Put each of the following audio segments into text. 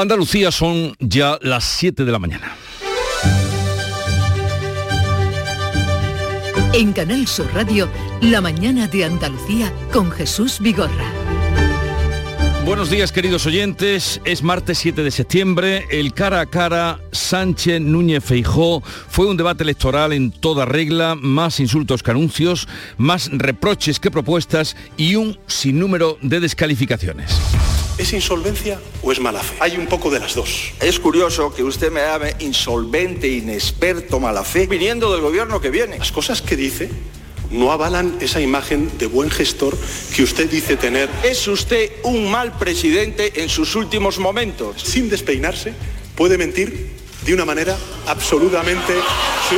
Andalucía son ya las 7 de la mañana. En Canal Sur Radio, La mañana de Andalucía con Jesús Vigorra. Buenos días queridos oyentes, es martes 7 de septiembre, el cara a cara Sánchez Núñez Feijó fue un debate electoral en toda regla, más insultos que anuncios, más reproches que propuestas y un sinnúmero de descalificaciones. ¿Es insolvencia o es mala fe? Hay un poco de las dos. Es curioso que usted me llame insolvente, inexperto, mala fe, viniendo del gobierno que viene. Las cosas que dice no avalan esa imagen de buen gestor que usted dice tener. Es usted un mal presidente en sus últimos momentos. Sin despeinarse, puede mentir de una manera absolutamente... Sí,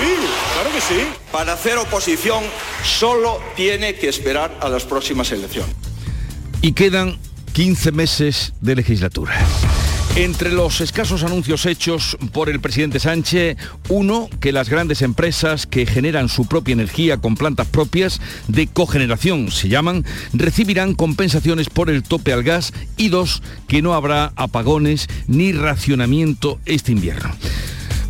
claro que sí. Para hacer oposición solo tiene que esperar a las próximas elecciones. Y quedan 15 meses de legislatura. Entre los escasos anuncios hechos por el presidente Sánchez, uno, que las grandes empresas que generan su propia energía con plantas propias de cogeneración, se llaman, recibirán compensaciones por el tope al gas y dos, que no habrá apagones ni racionamiento este invierno.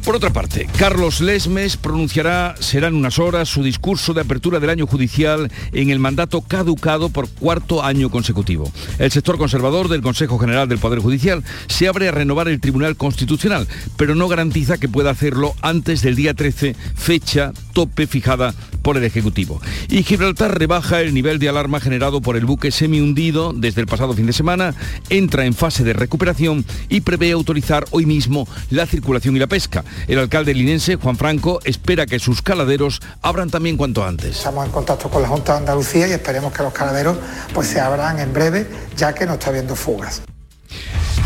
Por otra parte, Carlos Lesmes pronunciará, será en unas horas, su discurso de apertura del año judicial en el mandato caducado por cuarto año consecutivo. El sector conservador del Consejo General del Poder Judicial se abre a renovar el Tribunal Constitucional, pero no garantiza que pueda hacerlo antes del día 13, fecha tope fijada por el Ejecutivo. Y Gibraltar rebaja el nivel de alarma generado por el buque semi-hundido desde el pasado fin de semana, entra en fase de recuperación y prevé autorizar hoy mismo la circulación y la pesca. El alcalde linense, Juan Franco, espera que sus caladeros abran también cuanto antes. Estamos en contacto con la Junta de Andalucía y esperemos que los caladeros pues, se abran en breve, ya que no está habiendo fugas.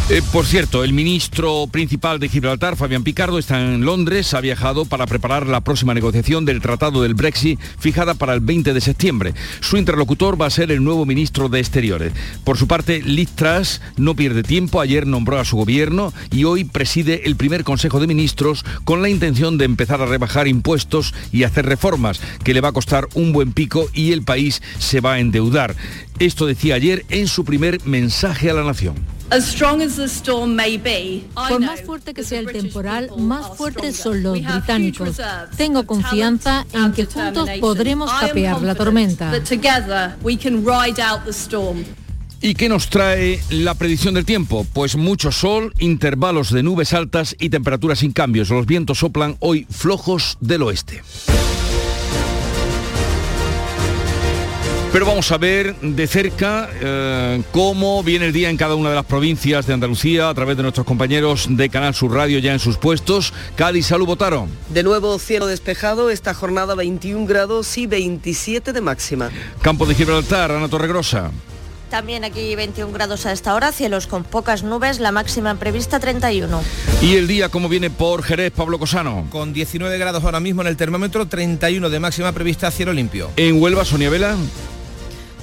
Eh, por cierto, el ministro principal de Gibraltar, Fabián Picardo, está en Londres, ha viajado para preparar la próxima negociación del Tratado del Brexit fijada para el 20 de septiembre. Su interlocutor va a ser el nuevo ministro de Exteriores. Por su parte, Liz Truss no pierde tiempo, ayer nombró a su gobierno y hoy preside el primer Consejo de Ministros con la intención de empezar a rebajar impuestos y hacer reformas, que le va a costar un buen pico y el país se va a endeudar. Esto decía ayer en su primer mensaje a la nación. Por más fuerte que sea el temporal, más fuertes son los británicos. Tengo confianza en que juntos podremos capear la tormenta. ¿Y qué nos trae la predicción del tiempo? Pues mucho sol, intervalos de nubes altas y temperaturas sin cambios. Los vientos soplan hoy flojos del oeste. Pero vamos a ver de cerca eh, cómo viene el día en cada una de las provincias de Andalucía a través de nuestros compañeros de Canal Sur Radio ya en sus puestos. Cádiz, salud, votaron. De nuevo cielo despejado, esta jornada 21 grados y 27 de máxima. Campo de Gibraltar, Ana Torregrosa. También aquí 21 grados a esta hora, cielos con pocas nubes, la máxima prevista 31. ¿Y el día cómo viene por Jerez, Pablo Cosano? Con 19 grados ahora mismo en el termómetro, 31 de máxima prevista, cielo limpio. En Huelva, Sonia Vela.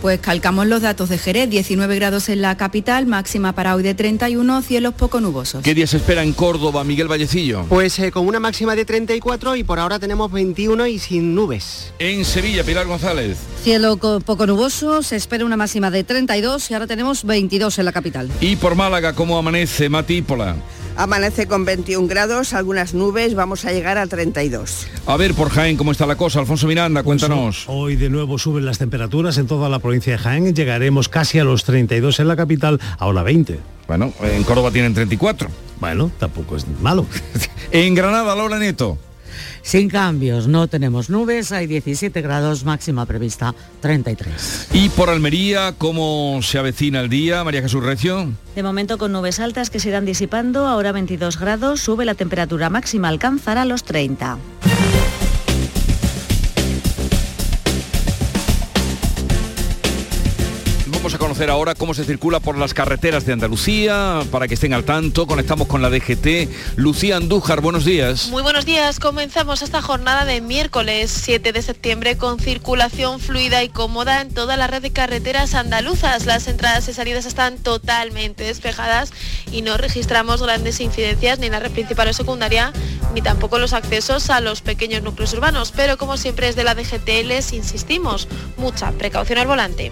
Pues calcamos los datos de Jerez, 19 grados en la capital, máxima para hoy de 31, cielos poco nubosos. ¿Qué día se espera en Córdoba, Miguel Vallecillo? Pues eh, con una máxima de 34 y por ahora tenemos 21 y sin nubes. En Sevilla, Pilar González. Cielo poco nuboso, se espera una máxima de 32 y ahora tenemos 22 en la capital. Y por Málaga, ¿cómo amanece Matípola? Amanece con 21 grados, algunas nubes, vamos a llegar a 32. A ver, por Jaén, ¿cómo está la cosa? Alfonso Miranda, cuéntanos. Pues hoy de nuevo suben las temperaturas en toda la provincia de Jaén, llegaremos casi a los 32 en la capital, ahora 20. Bueno, en Córdoba tienen 34. Bueno, tampoco es malo. en Granada, Laura Nieto. Sin cambios, no tenemos nubes, hay 17 grados, máxima prevista 33. ¿Y por Almería cómo se avecina el día, María Jesús Recio? De momento con nubes altas que se irán disipando, ahora 22 grados, sube la temperatura máxima, alcanzará los 30. Conocer ahora cómo se circula por las carreteras de Andalucía, para que estén al tanto. Conectamos con la DGT. Lucía Andújar, buenos días. Muy buenos días. Comenzamos esta jornada de miércoles 7 de septiembre con circulación fluida y cómoda en toda la red de carreteras andaluzas. Las entradas y salidas están totalmente despejadas y no registramos grandes incidencias ni en la red principal o secundaria, ni tampoco los accesos a los pequeños núcleos urbanos. Pero como siempre es de la DGT les insistimos, mucha precaución al volante.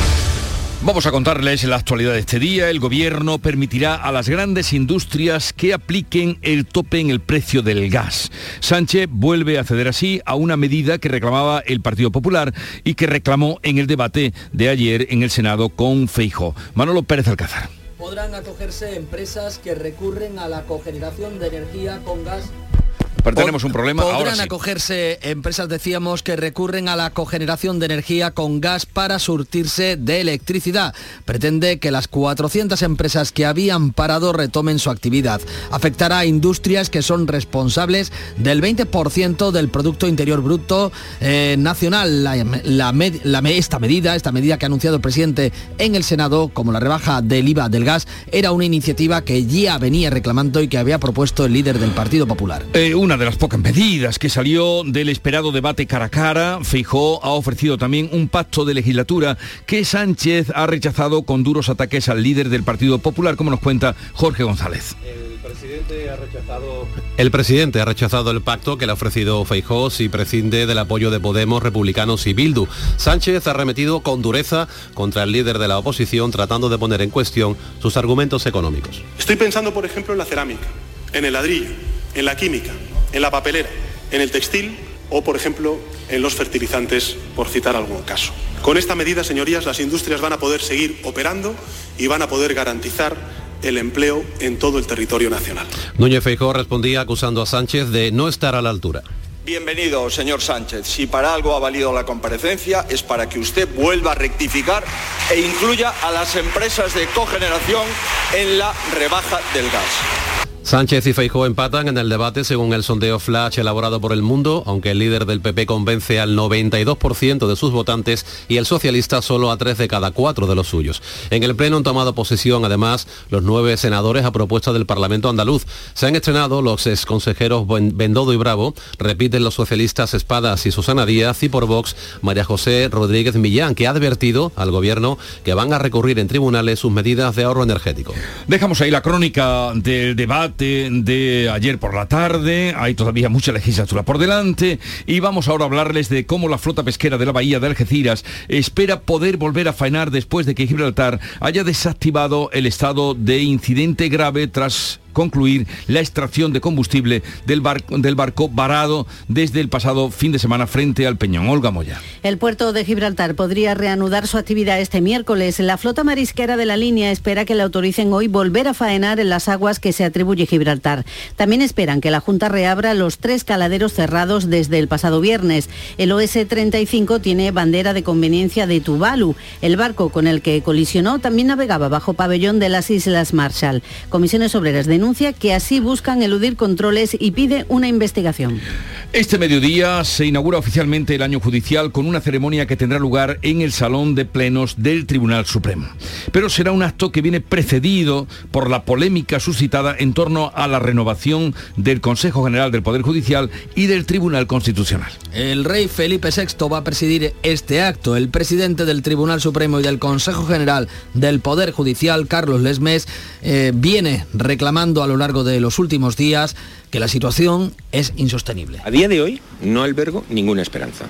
Vamos a contarles la actualidad de este día. El gobierno permitirá a las grandes industrias que apliquen el tope en el precio del gas. Sánchez vuelve a ceder así a una medida que reclamaba el Partido Popular y que reclamó en el debate de ayer en el Senado con Feijo. Manolo Pérez Alcázar. Podrán acogerse empresas que recurren a la cogeneración de energía con gas pero tenemos un problema. Podrán Ahora sí. acogerse empresas, decíamos, que recurren a la cogeneración de energía con gas para surtirse de electricidad. Pretende que las 400 empresas que habían parado retomen su actividad. Afectará a industrias que son responsables del 20% del Producto Interior Bruto eh, nacional. La- esta medida, esta medida que ha anunciado el presidente en el Senado, como la rebaja del IVA del gas, era una iniciativa que ya venía reclamando y que había propuesto el líder del Partido Popular. Eh, una de las pocas medidas que salió del esperado debate cara a cara, Feijó ha ofrecido también un pacto de legislatura que Sánchez ha rechazado con duros ataques al líder del Partido Popular, como nos cuenta Jorge González. El presidente ha rechazado el pacto que le ha ofrecido Feijó si prescinde del apoyo de Podemos, Republicanos y Bildu. Sánchez ha remetido con dureza contra el líder de la oposición tratando de poner en cuestión sus argumentos económicos. Estoy pensando, por ejemplo, en la cerámica, en el ladrillo, en la química, en la papelera, en el textil o, por ejemplo, en los fertilizantes, por citar algún caso. Con esta medida, señorías, las industrias van a poder seguir operando y van a poder garantizar el empleo en todo el territorio nacional. Núñez Feijó respondía acusando a Sánchez de no estar a la altura. Bienvenido, señor Sánchez. Si para algo ha valido la comparecencia es para que usted vuelva a rectificar e incluya a las empresas de cogeneración en la rebaja del gas. Sánchez y Feijó empatan en el debate según el sondeo Flash elaborado por El Mundo, aunque el líder del PP convence al 92% de sus votantes y el socialista solo a tres de cada cuatro de los suyos. En el Pleno han tomado posesión, además, los nueve senadores a propuesta del Parlamento andaluz. Se han estrenado los exconsejeros Ben- Bendodo y Bravo, repiten los socialistas Espadas y Susana Díaz y por Vox María José Rodríguez Millán, que ha advertido al gobierno que van a recurrir en tribunales sus medidas de ahorro energético. Dejamos ahí la crónica del debate de ayer por la tarde, hay todavía mucha legislatura por delante. Y vamos ahora a hablarles de cómo la flota pesquera de la bahía de Algeciras espera poder volver a faenar después de que Gibraltar haya desactivado el estado de incidente grave tras concluir la extracción de combustible del, barco del barco varado desde el pasado fin de semana frente al Peñón. Olga Moya. El puerto de Gibraltar podría reanudar su actividad este miércoles. La flota marisquera de la línea espera que le autoricen hoy volver a faenar en las aguas que se atribuye Gibraltar. También esperan que la Junta reabra los tres caladeros cerrados desde el pasado viernes. El OS-35 tiene bandera de conveniencia de Tuvalu. El barco con el que colisionó también navegaba bajo pabellón de las Islas Marshall. Comisiones Obreras denuncia que así buscan eludir controles y pide una investigación. Este mediodía se inaugura oficialmente el año judicial con una ceremonia que tendrá lugar en el Salón de Plenos del Tribunal Supremo. Pero será un acto que viene precedido por la polémica suscitada en torno a la renovación del Consejo General del Poder Judicial y del Tribunal Constitucional. El rey Felipe VI va a presidir este acto. El presidente del Tribunal Supremo y del Consejo General del Poder Judicial, Carlos Lesmes, eh, viene reclamando a lo largo de los últimos días que la situación es insostenible. A día de hoy no albergo ninguna esperanza.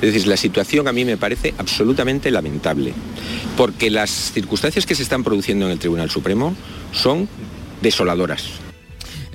Es decir, la situación a mí me parece absolutamente lamentable, porque las circunstancias que se están produciendo en el Tribunal Supremo son desoladoras.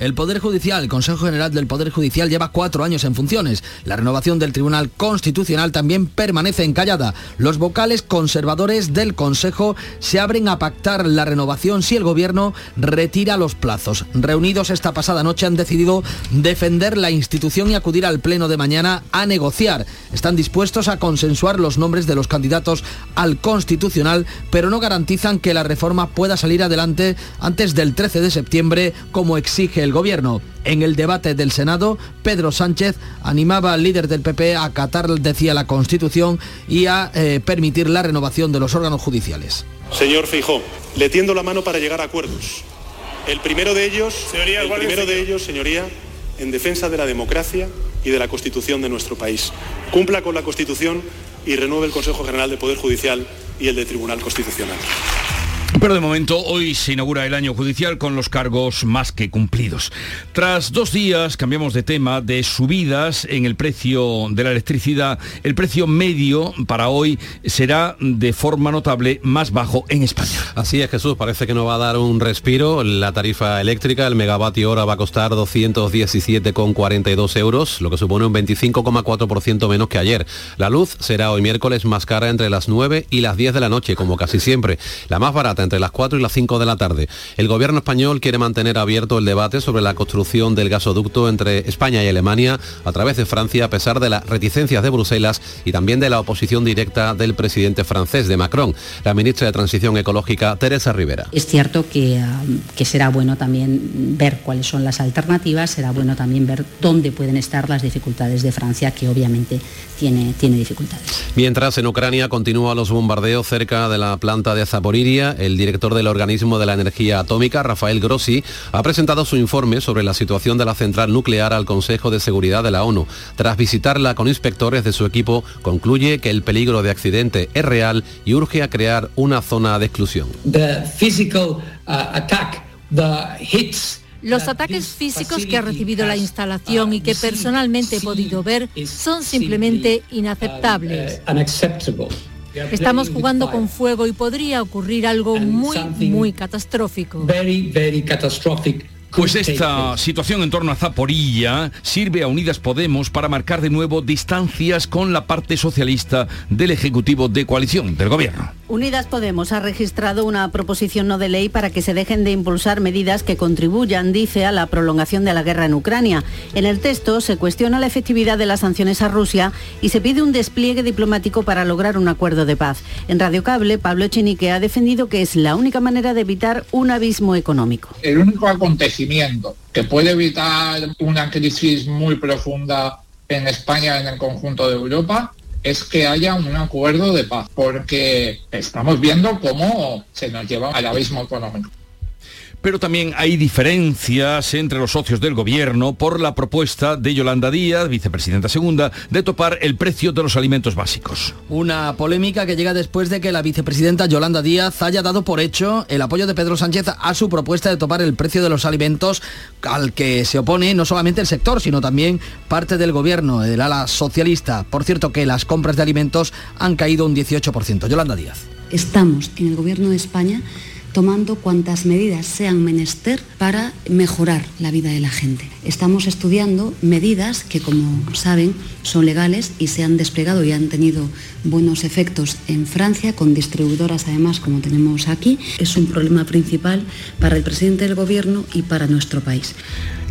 El Poder Judicial, el Consejo General del Poder Judicial lleva cuatro años en funciones. La renovación del Tribunal Constitucional también permanece encallada. Los vocales conservadores del Consejo se abren a pactar la renovación si el Gobierno retira los plazos. Reunidos esta pasada noche han decidido defender la institución y acudir al Pleno de mañana a negociar. Están dispuestos a consensuar los nombres de los candidatos al Constitucional, pero no garantizan que la reforma pueda salir adelante antes del 13 de septiembre, como exige el Gobierno. En el debate del Senado, Pedro Sánchez animaba al líder del PP a acatar, decía, la Constitución y a eh, permitir la renovación de los órganos judiciales. Señor Fijó, le tiendo la mano para llegar a acuerdos. El primero de ellos, Señoría, el primero de ellos, señoría, en defensa de la democracia y de la Constitución de nuestro país. Cumpla con la Constitución y renueve el Consejo General de Poder Judicial y el de Tribunal Constitucional. Pero de momento hoy se inaugura el año judicial con los cargos más que cumplidos. Tras dos días, cambiamos de tema, de subidas en el precio de la electricidad, el precio medio para hoy será de forma notable más bajo en España. Así es, Jesús, parece que no va a dar un respiro. La tarifa eléctrica, el megavatio hora va a costar 217,42 euros, lo que supone un 25,4% menos que ayer. La luz será hoy miércoles más cara entre las 9 y las 10 de la noche, como casi siempre. La más barata entre las 4 y las 5 de la tarde. El gobierno español quiere mantener abierto el debate sobre la construcción del gasoducto entre España y Alemania a través de Francia, a pesar de las reticencias de Bruselas y también de la oposición directa del presidente francés, de Macron. La ministra de Transición Ecológica, Teresa Rivera. Es cierto que, ah, que será bueno también ver cuáles son las alternativas, será bueno también ver dónde pueden estar las dificultades de Francia, que obviamente tiene, tiene dificultades. Mientras en Ucrania continúan los bombardeos cerca de la planta de Zaporiria, el director del organismo de la energía atómica, Rafael Grossi, ha presentado su informe sobre la situación de la central nuclear al Consejo de Seguridad de la ONU. Tras visitarla con inspectores de su equipo, concluye que el peligro de accidente es real y urge a crear una zona de exclusión. the physical uh, attack, the hits Los ataques físicos que ha recibido la instalación y que personalmente he podido ver son simplemente inaceptables. Estamos jugando con fuego y podría ocurrir algo muy, muy catastrófico. Very, very catastrophic. Pues esta situación en torno a Zaporilla sirve a Unidas Podemos para marcar de nuevo distancias con la parte socialista del Ejecutivo de coalición, del Gobierno. Unidas Podemos ha registrado una proposición no de ley para que se dejen de impulsar medidas que contribuyan, dice, a la prolongación de la guerra en Ucrania. En el texto se cuestiona la efectividad de las sanciones a Rusia y se pide un despliegue diplomático para lograr un acuerdo de paz. En Radio Cable, Pablo Echenique ha defendido que es la única manera de evitar un abismo económico. El único acontecimiento que puede evitar una crisis muy profunda en España, en el conjunto de Europa, es que haya un acuerdo de paz, porque estamos viendo cómo se nos lleva al abismo económico. Pero también hay diferencias entre los socios del gobierno por la propuesta de Yolanda Díaz, vicepresidenta segunda, de topar el precio de los alimentos básicos. Una polémica que llega después de que la vicepresidenta Yolanda Díaz haya dado por hecho el apoyo de Pedro Sánchez a su propuesta de topar el precio de los alimentos al que se opone no solamente el sector, sino también parte del gobierno, el ala socialista. Por cierto que las compras de alimentos han caído un 18%. Yolanda Díaz. Estamos en el Gobierno de España tomando cuantas medidas sean menester para mejorar la vida de la gente. Estamos estudiando medidas que, como saben, son legales y se han desplegado y han tenido buenos efectos en Francia, con distribuidoras además como tenemos aquí. Es un problema principal para el presidente del Gobierno y para nuestro país.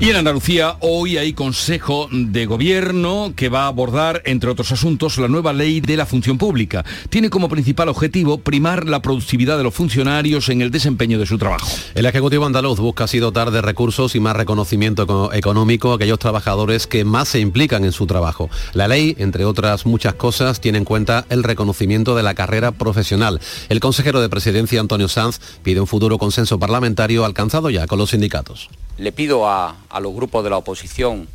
Y en Andalucía hoy hay Consejo de Gobierno que va a abordar, entre otros asuntos, la nueva ley de la función pública. Tiene como principal objetivo primar la productividad de los funcionarios en el desempeño de su trabajo. El Ejecutivo andaluz busca así dotar de recursos y más reconocimiento eco- económico a aquellos trabajadores que más se implican en su trabajo. La ley, entre otras muchas cosas, tiene en cuenta el reconocimiento de la carrera profesional. El consejero de Presidencia, Antonio Sanz, pide un futuro consenso parlamentario alcanzado ya con los sindicatos. Le pido a, a los grupos de la oposición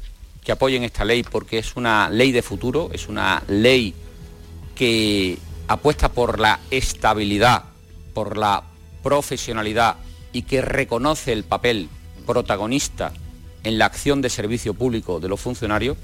que apoyen esta ley porque es una ley de futuro, es una ley que apuesta por la estabilidad, por la profesionalidad y que reconoce el papel protagonista en la acción de servicio público de los funcionarios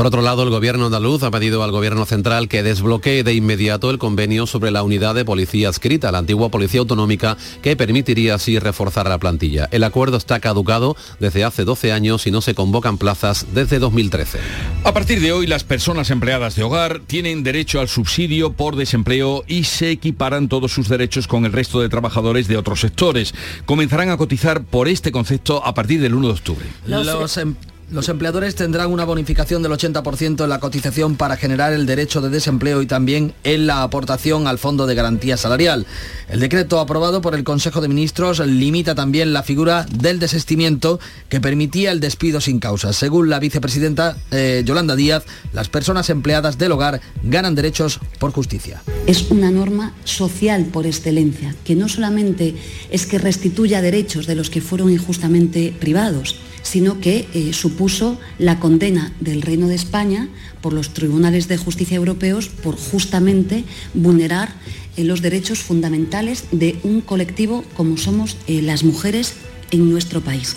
Por otro lado, el gobierno andaluz ha pedido al gobierno central que desbloquee de inmediato el convenio sobre la unidad de policía adscrita, la antigua policía autonómica, que permitiría así reforzar la plantilla. El acuerdo está caducado desde hace 12 años y no se convocan plazas desde 2013. A partir de hoy, las personas empleadas de hogar tienen derecho al subsidio por desempleo y se equiparan todos sus derechos con el resto de trabajadores de otros sectores. Comenzarán a cotizar por este concepto a partir del 1 de octubre. Los, em- los empleadores tendrán una bonificación del 80% en la cotización para generar el derecho de desempleo y también en la aportación al Fondo de Garantía Salarial. El decreto aprobado por el Consejo de Ministros limita también la figura del desestimiento que permitía el despido sin causa. Según la vicepresidenta eh, Yolanda Díaz, las personas empleadas del hogar ganan derechos por justicia. Es una norma social por excelencia, que no solamente es que restituya derechos de los que fueron injustamente privados, sino que eh, supuso la condena del Reino de España por los tribunales de justicia europeos por justamente vulnerar eh, los derechos fundamentales de un colectivo como somos eh, las mujeres en nuestro país.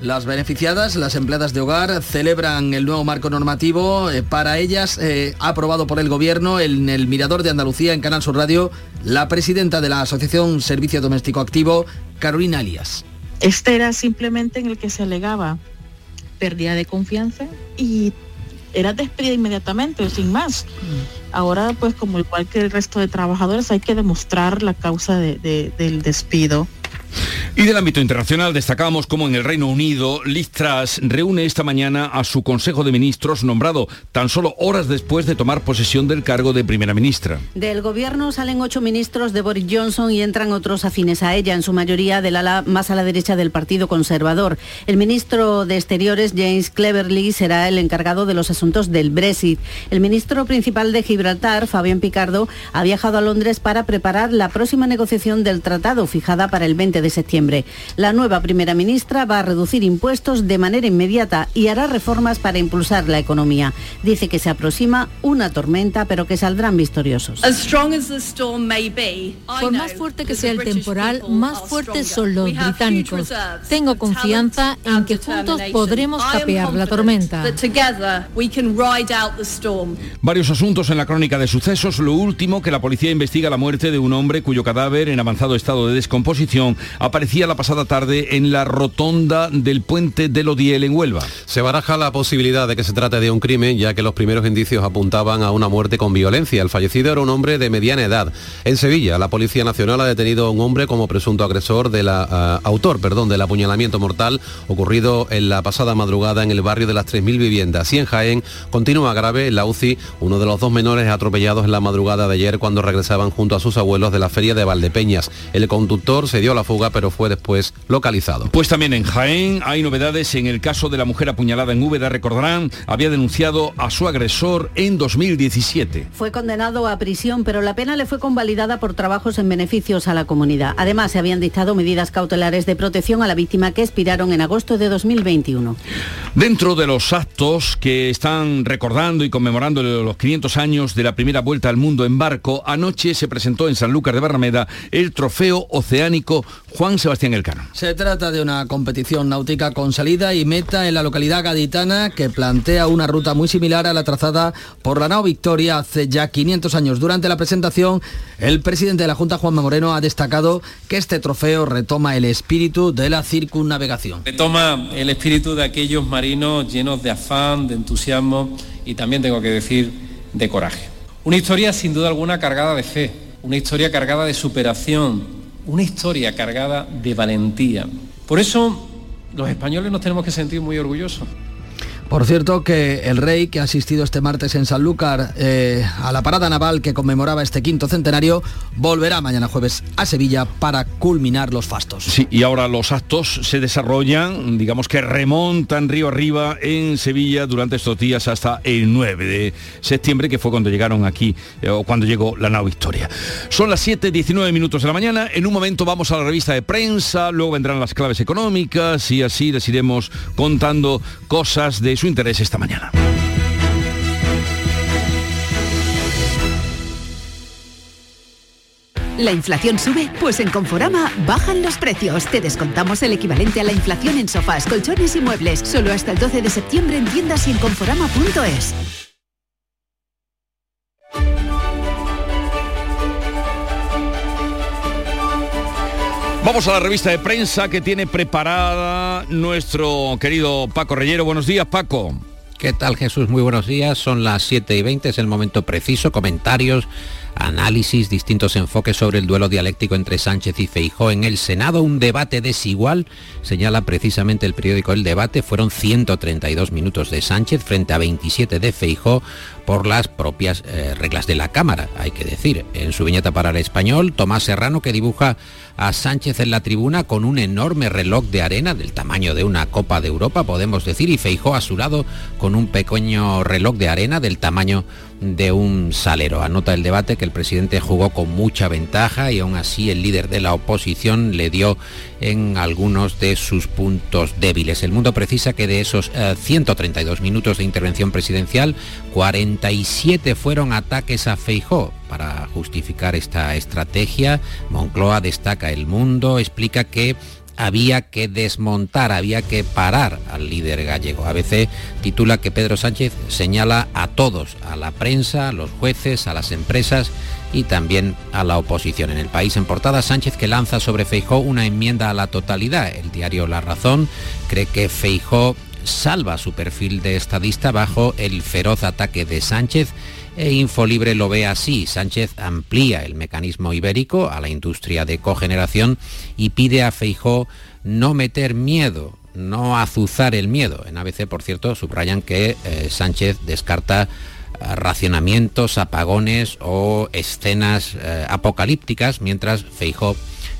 Las beneficiadas, las empleadas de hogar, celebran el nuevo marco normativo. Para ellas, aprobado por el Gobierno en el Mirador de Andalucía, en Canal Sur Radio, la presidenta de la Asociación Servicio Doméstico Activo, Carolina Alias. Este era simplemente en el que se alegaba pérdida de confianza y era despedida inmediatamente, sin más. Ahora, pues como igual que el resto de trabajadores, hay que demostrar la causa de- de- del despido. Y del ámbito internacional destacamos cómo en el Reino Unido Liz Truss reúne esta mañana a su Consejo de Ministros nombrado tan solo horas después de tomar posesión del cargo de primera ministra. Del gobierno salen ocho ministros de Boris Johnson y entran otros afines a ella, en su mayoría del ala más a la derecha del Partido Conservador. El ministro de Exteriores, James Cleverly, será el encargado de los asuntos del Brexit. El ministro principal de Gibraltar, Fabián Picardo, ha viajado a Londres para preparar la próxima negociación del tratado fijada para el 20 de septiembre. La nueva primera ministra va a reducir impuestos de manera inmediata y hará reformas para impulsar la economía. Dice que se aproxima una tormenta, pero que saldrán victoriosos. Por más fuerte que sea el temporal, más fuertes son los británicos. Tengo confianza en que juntos podremos capear la tormenta. Varios asuntos en la crónica de sucesos. Lo último, que la policía investiga la muerte de un hombre cuyo cadáver en avanzado estado de descomposición aparecía la pasada tarde en la rotonda del puente del Odiel en Huelva. Se baraja la posibilidad de que se trate de un crimen, ya que los primeros indicios apuntaban a una muerte con violencia. El fallecido era un hombre de mediana edad. En Sevilla, la Policía Nacional ha detenido a un hombre como presunto agresor de la ah, autor, perdón, del apuñalamiento mortal ocurrido en la pasada madrugada en el barrio de las 3.000 viviendas. Y en Jaén continúa grave en la UCI uno de los dos menores atropellados en la madrugada de ayer cuando regresaban junto a sus abuelos de la feria de Valdepeñas. El conductor se dio a la fuga, pero fue después localizado. Pues también en Jaén hay novedades en el caso de la mujer apuñalada en Úbeda. Recordarán, había denunciado a su agresor en 2017. Fue condenado a prisión, pero la pena le fue convalidada por trabajos en beneficios a la comunidad. Además, se habían dictado medidas cautelares de protección a la víctima que expiraron en agosto de 2021. Dentro de los actos que están recordando y conmemorando los 500 años de la primera vuelta al mundo en barco, anoche se presentó en Sanlúcar de Barrameda el trofeo oceánico Juan Sebastián Elcano. Se trata de una competición náutica con salida y meta en la localidad gaditana que plantea una ruta muy similar a la trazada por la nao Victoria hace ya 500 años. Durante la presentación, el presidente de la Junta, Juanma Moreno, ha destacado que este trofeo retoma el espíritu de la circunnavegación. Retoma el espíritu de aquellos marinos llenos de afán, de entusiasmo y también tengo que decir de coraje. Una historia sin duda alguna cargada de fe, una historia cargada de superación, una historia cargada de valentía. Por eso los españoles nos tenemos que sentir muy orgullosos. Por cierto que el rey que ha asistido este martes en Sanlúcar eh, a la parada naval que conmemoraba este quinto centenario volverá mañana jueves a Sevilla para culminar los fastos. Sí, y ahora los actos se desarrollan, digamos que remontan río arriba en Sevilla durante estos días hasta el 9 de septiembre, que fue cuando llegaron aquí, eh, o cuando llegó la nao Victoria. Son las 7.19 minutos de la mañana, en un momento vamos a la revista de prensa, luego vendrán las claves económicas y así les iremos contando cosas de su interés esta mañana. ¿La inflación sube? Pues en Conforama bajan los precios. Te descontamos el equivalente a la inflación en sofás, colchones y muebles. Solo hasta el 12 de septiembre en tiendas y en conforama.es. Vamos a la revista de prensa que tiene preparada nuestro querido Paco Reyero. Buenos días, Paco. ¿Qué tal Jesús? Muy buenos días. Son las 7 y 20, es el momento preciso. Comentarios, análisis, distintos enfoques sobre el duelo dialéctico entre Sánchez y Feijó en el Senado. Un debate desigual, señala precisamente el periódico El Debate. Fueron 132 minutos de Sánchez frente a 27 de Feijó por las propias eh, reglas de la Cámara, hay que decir. En su viñeta para el español, Tomás Serrano que dibuja a Sánchez en la tribuna con un enorme reloj de arena del tamaño de una Copa de Europa, podemos decir, y Feijó a su lado con un pequeño reloj de arena del tamaño de un salero. Anota el debate que el presidente jugó con mucha ventaja y aún así el líder de la oposición le dio en algunos de sus puntos débiles. El mundo precisa que de esos 132 eh, minutos de intervención presidencial, 47 fueron ataques a Feijó. Para justificar esta estrategia, Moncloa destaca el mundo, explica que había que desmontar, había que parar al líder gallego. ABC titula que Pedro Sánchez señala a todos, a la prensa, a los jueces, a las empresas y también a la oposición. En el país en portada, Sánchez que lanza sobre Feijó una enmienda a la totalidad. El diario La Razón cree que Feijó salva su perfil de estadista bajo el feroz ataque de Sánchez e Infolibre lo ve así. Sánchez amplía el mecanismo ibérico a la industria de cogeneración y pide a Feijó no meter miedo, no azuzar el miedo. En ABC, por cierto, subrayan que eh, Sánchez descarta eh, racionamientos, apagones o escenas eh, apocalípticas, mientras Feijó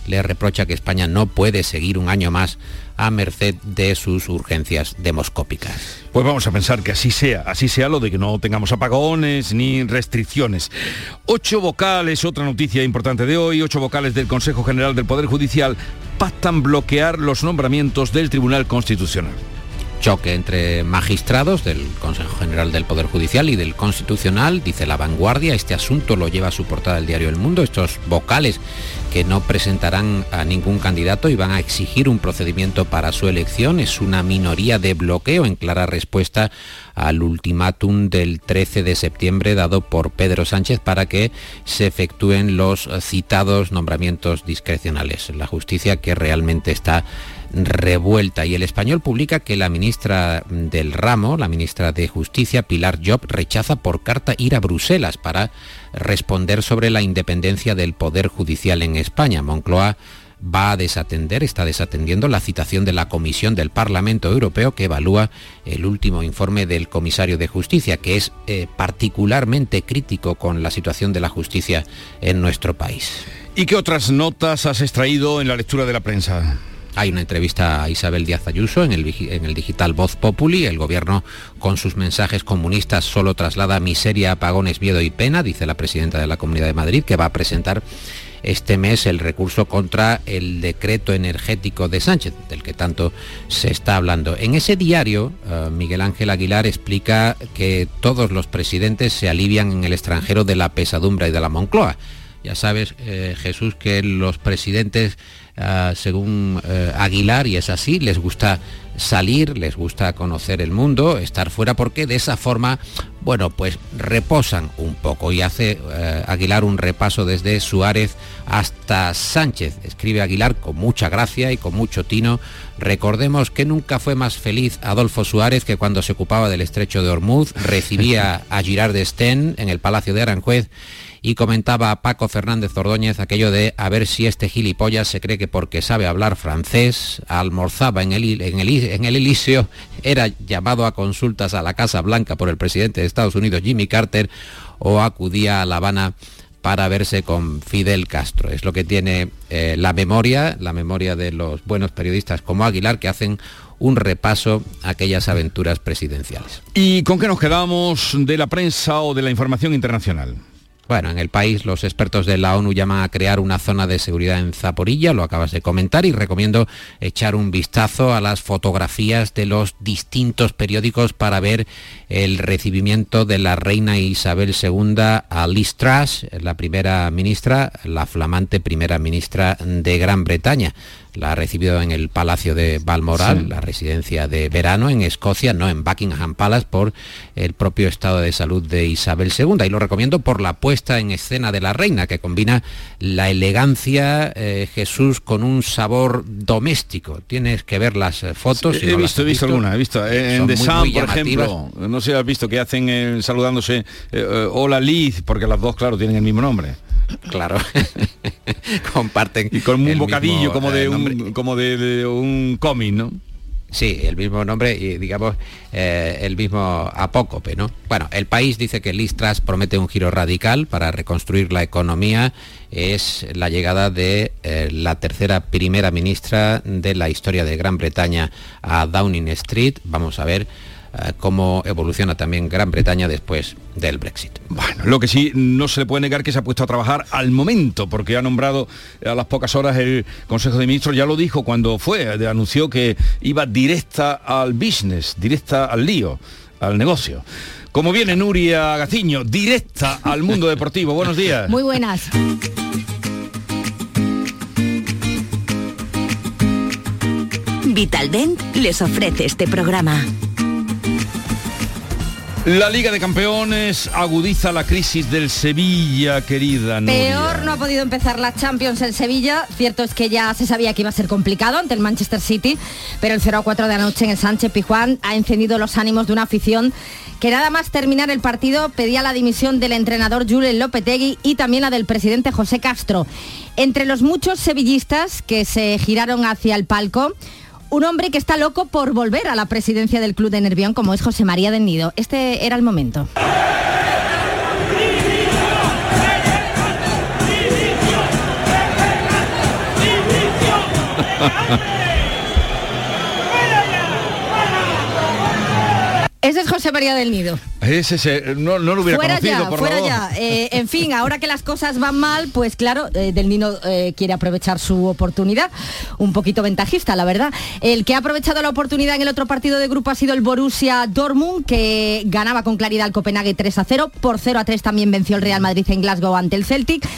le reprocha que España no puede seguir un año más a merced de sus urgencias demoscópicas. Pues vamos a pensar que así sea, así sea lo de que no tengamos apagones ni restricciones. Ocho vocales, otra noticia importante de hoy, ocho vocales del Consejo General del Poder Judicial pactan bloquear los nombramientos del Tribunal Constitucional choque entre magistrados del Consejo General del Poder Judicial y del Constitucional, dice la vanguardia. Este asunto lo lleva a su portada el diario El Mundo. Estos vocales que no presentarán a ningún candidato y van a exigir un procedimiento para su elección. Es una minoría de bloqueo en clara respuesta al ultimátum del 13 de septiembre dado por Pedro Sánchez para que se efectúen los citados nombramientos discrecionales. La justicia que realmente está revuelta y el español publica que la ministra del ramo, la ministra de Justicia, Pilar Job, rechaza por carta ir a Bruselas para responder sobre la independencia del Poder Judicial en España. Moncloa va a desatender, está desatendiendo la citación de la Comisión del Parlamento Europeo que evalúa el último informe del comisario de Justicia, que es eh, particularmente crítico con la situación de la justicia en nuestro país. ¿Y qué otras notas has extraído en la lectura de la prensa? Hay una entrevista a Isabel Díaz Ayuso en el, digital Voz Populi. El gobierno con sus mensajes comunistas solo traslada miseria, apagones, miedo y pena, dice la presidenta de la Comunidad de Madrid, que va a presentar este mes el recurso contra el decreto energético de Sánchez, del que tanto se está hablando. En ese diario, eh, Miguel Ángel Aguilar explica que todos los presidentes se alivian en el extranjero de la pesadumbre y de la Moncloa. Ya sabes, eh, Jesús, que los presidentes Ah, según eh, Aguilar, y es así, les gusta salir, les gusta conocer el mundo, estar fuera, porque de esa forma, bueno, pues reposan un poco y hace eh, Aguilar un repaso desde Suárez hasta Sánchez. Escribe Aguilar con mucha gracia y con mucho tino. Recordemos que nunca fue más feliz Adolfo Suárez que cuando se ocupaba del estrecho de Hormuz, recibía a Girard d'Estaing en el Palacio de Aranjuez y comentaba Paco Fernández Ordóñez aquello de a ver si este gilipollas se cree que porque sabe hablar francés, almorzaba en el, en el, en el Elíseo, era llamado a consultas a la Casa Blanca por el presidente de Estados Unidos, Jimmy Carter, o acudía a La Habana para verse con Fidel Castro. Es lo que tiene eh, la memoria, la memoria de los buenos periodistas como Aguilar, que hacen un repaso a aquellas aventuras presidenciales. ¿Y con qué nos quedamos de la prensa o de la información internacional? Bueno, en el país los expertos de la ONU llaman a crear una zona de seguridad en Zaporilla, lo acabas de comentar, y recomiendo echar un vistazo a las fotografías de los distintos periódicos para ver el recibimiento de la reina Isabel II a Liz Truss, la primera ministra, la flamante primera ministra de Gran Bretaña la ha recibido en el Palacio de Balmoral, la residencia de verano en Escocia, no en Buckingham Palace, por el propio estado de salud de Isabel II. Y lo recomiendo por la puesta en escena de la reina, que combina la elegancia eh, Jesús con un sabor doméstico. Tienes que ver las eh, fotos. he, visto, he visto, alguna, he visto. En The Sun, por ejemplo, no sé si has visto que hacen eh, saludándose Hola Liz, porque las dos, claro, tienen el mismo nombre. Claro. Comparten. Y con un bocadillo como de un como de, un cómic, ¿no? Sí, el mismo nombre y digamos eh, el mismo apócope, ¿no? Bueno, el país dice que Listras promete un giro radical para reconstruir la economía. Es la llegada de eh, la tercera primera ministra de la historia de Gran Bretaña a Downing Street. Vamos a ver eh, cómo evoluciona también Gran Bretaña después del Brexit. Bueno, lo que sí no se le puede negar que se ha puesto a trabajar al momento, porque ha nombrado a las pocas horas el Consejo de Ministros, ya lo dijo cuando fue, anunció que iba directa al business, directa al lío, al negocio. Como viene Nuria Gaciño, directa al mundo deportivo. Buenos días. Muy buenas. Vitaldent les ofrece este programa. La Liga de Campeones agudiza la crisis del Sevilla, querida. Peor no ha podido empezar la Champions en Sevilla. Cierto es que ya se sabía que iba a ser complicado ante el Manchester City, pero el 0 a 4 de anoche en el Sánchez Pijuán ha encendido los ánimos de una afición que nada más terminar el partido pedía la dimisión del entrenador Julen Lopetegui y también la del presidente José Castro. Entre los muchos sevillistas que se giraron hacia el palco, un hombre que está loco por volver a la presidencia del club de Nervión, como es José María del Nido. Este era el momento. Ese es José María del Nido. Ese, no, lo hubiera fuera conocido, ya, por fuera favor. ya. Eh, en fin, ahora que las cosas van mal, pues claro, eh, Del Nino eh, quiere aprovechar su oportunidad. Un poquito ventajista, la verdad. El que ha aprovechado la oportunidad en el otro partido de grupo ha sido el Borussia Dortmund, que ganaba con claridad al Copenhague 3 a 0. Por 0 a 3 también venció el Real Madrid en Glasgow ante el Celtic.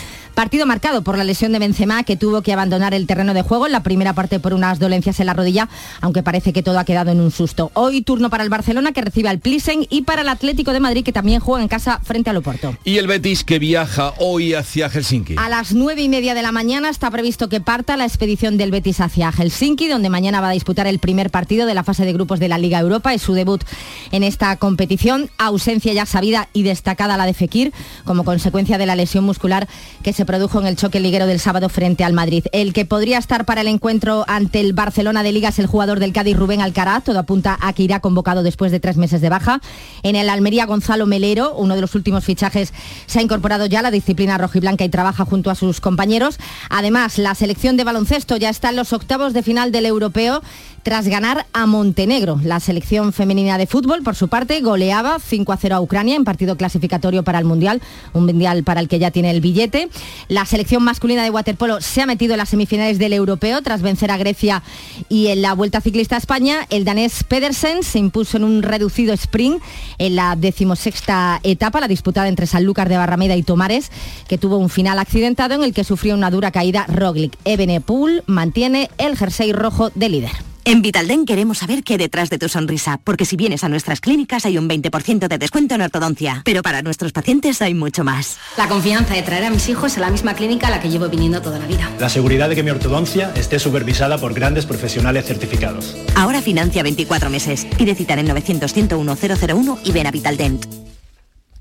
Partido marcado por la lesión de Benzema, que tuvo que abandonar el terreno de juego en la primera parte por unas dolencias en la rodilla, aunque parece que todo ha quedado en un susto. Hoy turno para el Barcelona, que recibe al Plisen, y para el Atlético de Madrid, que también juega en casa frente al Oporto. Y el Betis, que viaja hoy hacia Helsinki. A las nueve y media de la mañana está previsto que parta la expedición del Betis hacia Helsinki, donde mañana va a disputar el primer partido de la fase de grupos de la Liga Europa. Es su debut en esta competición. Ausencia ya sabida y destacada la de Fekir, como consecuencia de la lesión muscular que se produjo en el choque liguero del sábado frente al Madrid. El que podría estar para el encuentro ante el Barcelona de Liga es el jugador del Cádiz Rubén Alcaraz. Todo apunta a que irá convocado después de tres meses de baja. En el Almería Gonzalo Melero, uno de los últimos fichajes, se ha incorporado ya a la disciplina rojiblanca y trabaja junto a sus compañeros. Además, la selección de baloncesto ya está en los octavos de final del europeo tras ganar a Montenegro. La selección femenina de fútbol, por su parte, goleaba 5 a 0 a Ucrania en partido clasificatorio para el Mundial, un Mundial para el que ya tiene el billete. La selección masculina de waterpolo se ha metido en las semifinales del europeo tras vencer a Grecia y en la Vuelta Ciclista a España, el danés Pedersen se impuso en un reducido sprint en la decimosexta etapa, la disputada entre Sanlúcar de Barrameda y Tomares, que tuvo un final accidentado en el que sufrió una dura caída Roglic. Ebenepool mantiene el jersey rojo de líder. En Vitalden queremos saber qué hay detrás de tu sonrisa, porque si vienes a nuestras clínicas hay un 20% de descuento en ortodoncia, pero para nuestros pacientes hay mucho más. La confianza de traer a mis hijos a la misma clínica a la que llevo viniendo toda la vida. La seguridad de que mi ortodoncia esté supervisada por grandes profesionales certificados. Ahora financia 24 meses. Pide cita en el 900 101 001 y ven a Vitaldent.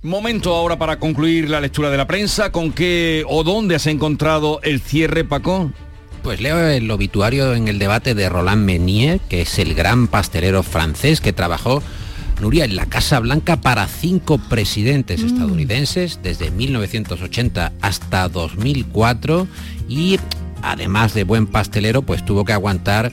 Momento ahora para concluir la lectura de la prensa. ¿Con qué o dónde has encontrado el cierre, Paco? Pues leo el obituario en el debate de Roland Meunier, que es el gran pastelero francés que trabajó Nuria en la Casa Blanca para cinco presidentes estadounidenses desde 1980 hasta 2004 y además de buen pastelero pues tuvo que aguantar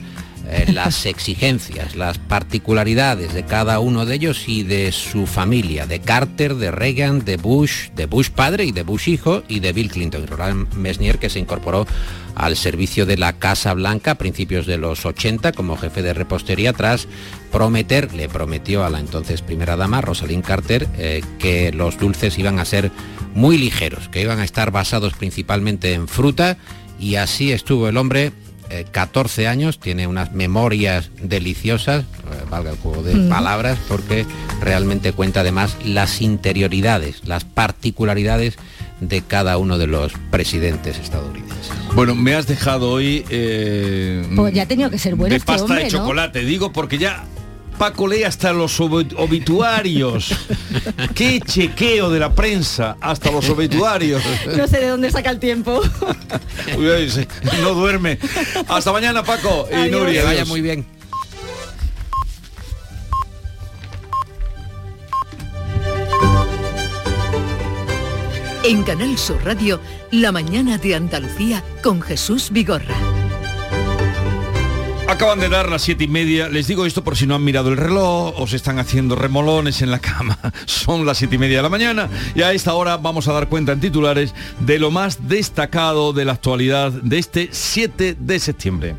eh, las exigencias, las particularidades de cada uno de ellos y de su familia, de Carter, de Reagan, de Bush, de Bush padre y de Bush hijo y de Bill Clinton. Roland Mesnier que se incorporó al servicio de la Casa Blanca a principios de los 80 como jefe de repostería tras prometer, le prometió a la entonces primera dama, Rosalind Carter, eh, que los dulces iban a ser muy ligeros, que iban a estar basados principalmente en fruta y así estuvo el hombre 14 eh, años, tiene unas memorias deliciosas, eh, valga el juego de Mm. palabras, porque realmente cuenta además las interioridades, las particularidades de cada uno de los presidentes estadounidenses. Bueno, me has dejado hoy eh, Pues ya ha tenido que ser bueno de este pasta hombre, de ¿no? chocolate, digo, porque ya Paco lee hasta los obi- obituarios. Qué chequeo de la prensa, hasta los obituarios. No sé de dónde saca el tiempo. No duerme. Hasta mañana, Paco y Adiós. Nuria. Que vaya muy bien. En Canal Sur Radio, La mañana de Andalucía con Jesús Vigorra. Acaban de dar las siete y media. Les digo esto por si no han mirado el reloj o se están haciendo remolones en la cama. Son las siete y media de la mañana y a esta hora vamos a dar cuenta en titulares de lo más destacado de la actualidad de este 7 de septiembre.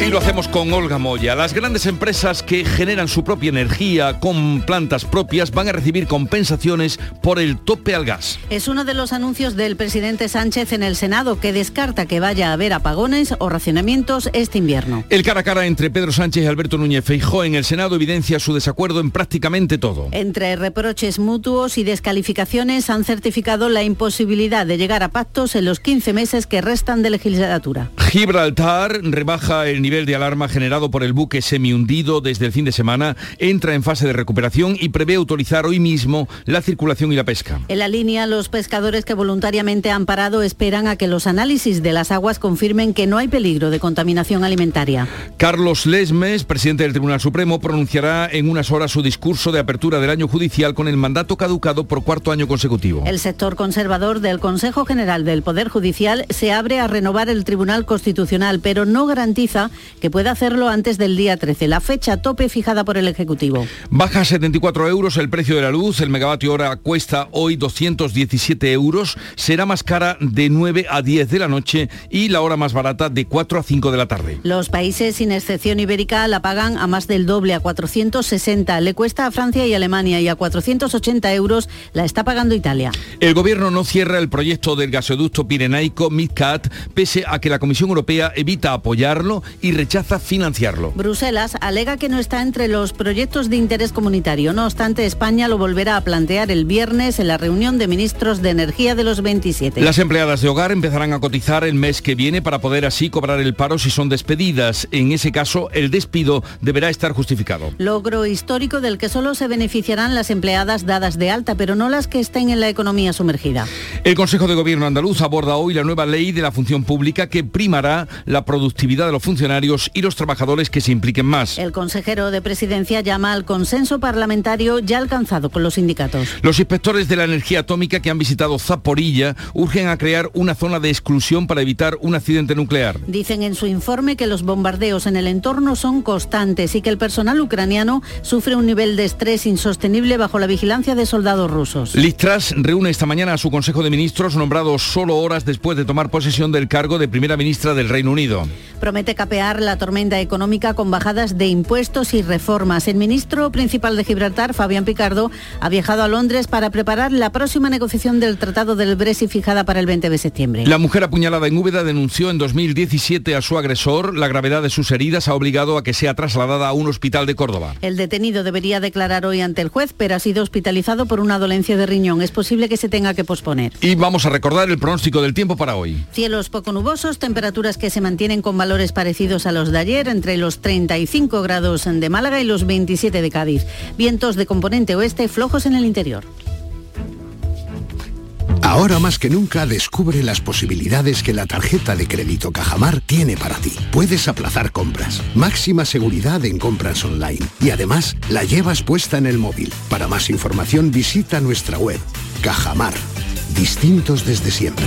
Y lo hacemos con Olga Moya. Las grandes empresas que generan su propia energía con plantas propias van a recibir compensaciones por el tope al gas. Es uno de los anuncios del presidente Sánchez en el Senado que descarta que vaya a haber apagones o racionamientos este invierno. El cara a cara entre Pedro Sánchez y Alberto Núñez Feijó en el Senado evidencia su desacuerdo en prácticamente todo. Entre reproches mutuos y descalificaciones han certificado la imposibilidad de llegar a pactos en los 15 meses que restan de legislatura. Gibraltar rebaja el nivel de alarma generado por el buque semi-hundido desde el fin de semana, entra en fase de recuperación y prevé autorizar hoy mismo la circulación y la pesca. En la línea, los pescadores que voluntariamente han parado esperan a que los análisis de las aguas confirmen que no hay peligro de contaminación alimentaria. Carlos Lesmes, presidente del Tribunal Supremo, pronunciará en unas horas su discurso de apertura del año judicial con el mandato caducado por cuarto año consecutivo. El sector conservador del Consejo General del Poder Judicial se abre a renovar el Tribunal Constitucional, pero no garantiza que pueda hacerlo antes del día 13, la fecha tope fijada por el Ejecutivo. Baja a 74 euros el precio de la luz, el megavatio hora cuesta hoy 217 euros, será más cara de 9 a 10 de la noche y la hora más barata de 4 a 5 de la tarde. Los países, sin excepción ibérica, la pagan a más del doble, a 460. Le cuesta a Francia y Alemania y a 480 euros la está pagando Italia. El gobierno no cierra el proyecto del gasoducto pirenaico MidCat, pese a que la Comisión Europea evita apoyarlo y rechaza financiarlo. Bruselas alega que no está entre los proyectos de interés comunitario. No obstante, España lo volverá a plantear el viernes en la reunión de ministros de energía de los 27. Las empleadas de hogar empezarán a cotizar el mes que viene para poder así cobrar el paro si son despedidas. En ese caso, el despido deberá estar justificado. Logro histórico del que solo se beneficiarán las empleadas dadas de alta, pero no las que estén en la economía sumergida. El Consejo de Gobierno andaluz aborda hoy la nueva ley de la función pública que primará la productividad de los funcionarios y los trabajadores que se impliquen más. El consejero de presidencia llama al consenso parlamentario ya alcanzado con los sindicatos. Los inspectores de la energía atómica que han visitado Zaporilla urgen a crear una zona de exclusión para evitar un accidente nuclear. Dicen en su informe que los bombardeos en el entorno son constantes y que el personal ucraniano sufre un nivel de estrés insostenible bajo la vigilancia de soldados rusos. Liz Truss reúne esta mañana a su Consejo de Ministros nombrado solo horas después de tomar posesión del cargo de primera ministra del Reino Unido. Promete capear la tormenta económica con bajadas de impuestos y reformas. El ministro principal de Gibraltar, Fabián Picardo, ha viajado a Londres para preparar la próxima negociación del Tratado del Brexit fijada para el 20 de septiembre. La mujer apuñalada en Úbeda denunció en 2017 a su agresor. La gravedad de sus heridas ha obligado a que sea trasladada a un hospital de Córdoba. El detenido debería declarar hoy ante el juez, pero ha sido hospitalizado por una dolencia de riñón. Es posible que se tenga que posponer. Y vamos a recordar el pronóstico del tiempo para hoy. Cielos poco nubosos, temperaturas que se mantienen con valores parecidos a los de ayer, entre los 35 grados de Málaga y los 27 de Cádiz. Vientos de componente oeste flojos en el interior. Ahora más que nunca descubre las posibilidades que la tarjeta de crédito Cajamar tiene para ti. Puedes aplazar compras, máxima seguridad en compras online y además la llevas puesta en el móvil. Para más información visita nuestra web. Cajamar. Distintos desde siempre.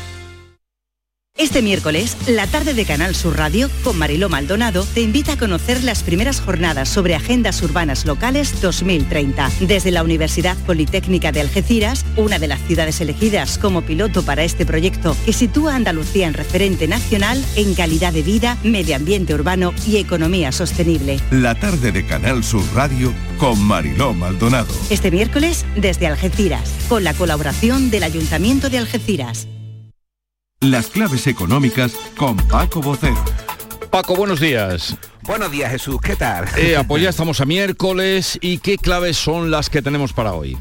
Este miércoles, la tarde de Canal Sur Radio, con Mariló Maldonado, te invita a conocer las primeras jornadas sobre agendas urbanas locales 2030. Desde la Universidad Politécnica de Algeciras, una de las ciudades elegidas como piloto para este proyecto que sitúa a Andalucía en referente nacional en calidad de vida, medio ambiente urbano y economía sostenible. La tarde de Canal Sur Radio con Mariló Maldonado. Este miércoles, desde Algeciras, con la colaboración del Ayuntamiento de Algeciras. Las claves económicas con Paco Bocero. Paco, buenos días. Buenos días Jesús, ¿qué tal? Eh, pues ya estamos a miércoles y qué claves son las que tenemos para hoy.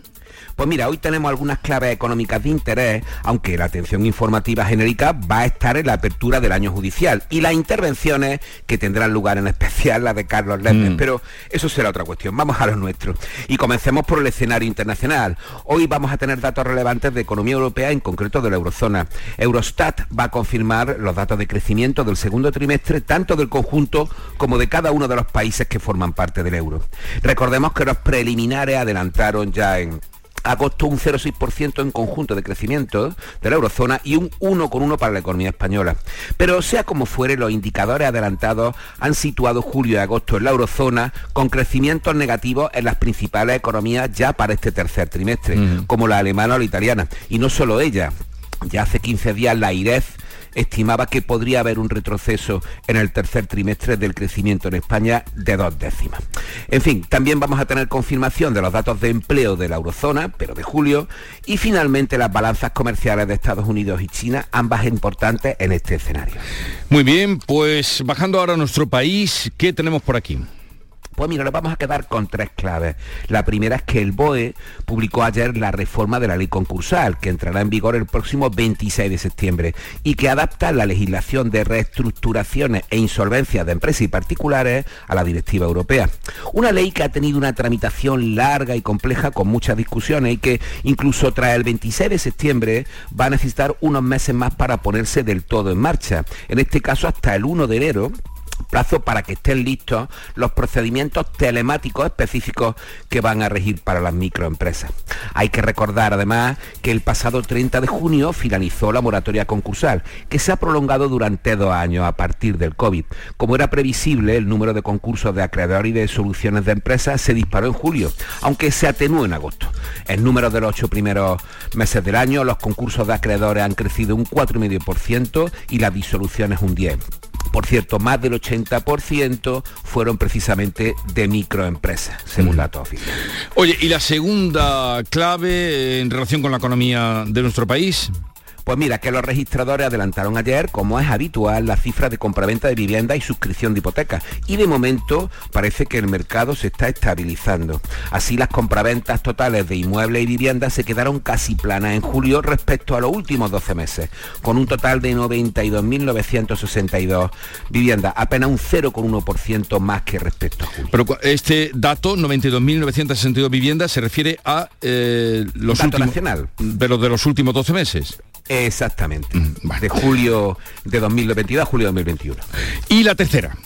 Pues mira, hoy tenemos algunas claves económicas de interés, aunque la atención informativa genérica va a estar en la apertura del año judicial y las intervenciones que tendrán lugar en especial la de Carlos López, Mm. pero eso será otra cuestión. Vamos a lo nuestro. Y comencemos por el escenario internacional. Hoy vamos a tener datos relevantes de economía europea, en concreto de la eurozona. Eurostat va a confirmar los datos de crecimiento del segundo trimestre, tanto del conjunto como de cada uno de los países que forman parte del euro. Recordemos que los preliminares adelantaron ya en agosto un 0,6% en conjunto de crecimiento de la eurozona y un 1,1 para la economía española. Pero sea como fuere, los indicadores adelantados han situado julio y agosto en la eurozona con crecimientos negativos en las principales economías ya para este tercer trimestre, como la alemana o la italiana. Y no solo ella, ya hace 15 días la IREF estimaba que podría haber un retroceso en el tercer trimestre del crecimiento en España de dos décimas. En fin, también vamos a tener confirmación de los datos de empleo de la eurozona, pero de julio, y finalmente las balanzas comerciales de Estados Unidos y China, ambas importantes en este escenario. Muy bien, pues bajando ahora a nuestro país, ¿qué tenemos por aquí? Pues mira, nos vamos a quedar con tres claves. La primera es que el BOE publicó ayer la reforma de la ley concursal, que entrará en vigor el próximo 26 de septiembre y que adapta la legislación de reestructuraciones e insolvencias de empresas y particulares a la directiva europea. Una ley que ha tenido una tramitación larga y compleja con muchas discusiones y que incluso tras el 26 de septiembre va a necesitar unos meses más para ponerse del todo en marcha. En este caso hasta el 1 de enero plazo para que estén listos los procedimientos telemáticos específicos que van a regir para las microempresas. Hay que recordar además que el pasado 30 de junio finalizó la moratoria concursal, que se ha prolongado durante dos años a partir del COVID. Como era previsible, el número de concursos de acreedor y de soluciones de empresas se disparó en julio, aunque se atenuó en agosto. En número de los ocho primeros meses del año, los concursos de acreedores han crecido un 4,5% y las disoluciones un 10%. Por cierto, más del 80% fueron precisamente de microempresas, según datos oficiales. Oye, y la segunda clave en relación con la economía de nuestro país. Pues mira, que los registradores adelantaron ayer, como es habitual, la cifra de compraventa de vivienda y suscripción de hipoteca. Y de momento parece que el mercado se está estabilizando. Así las compraventas totales de inmuebles y viviendas se quedaron casi planas en julio respecto a los últimos 12 meses, con un total de 92.962 viviendas, apenas un 0,1% más que respecto a julio. Pero este dato, 92.962 viviendas, se refiere a eh, los Dato últimos... nacional. Pero de los últimos 12 meses. Exactamente. De julio de 2022 a julio de 2021. ¿Y la tercera?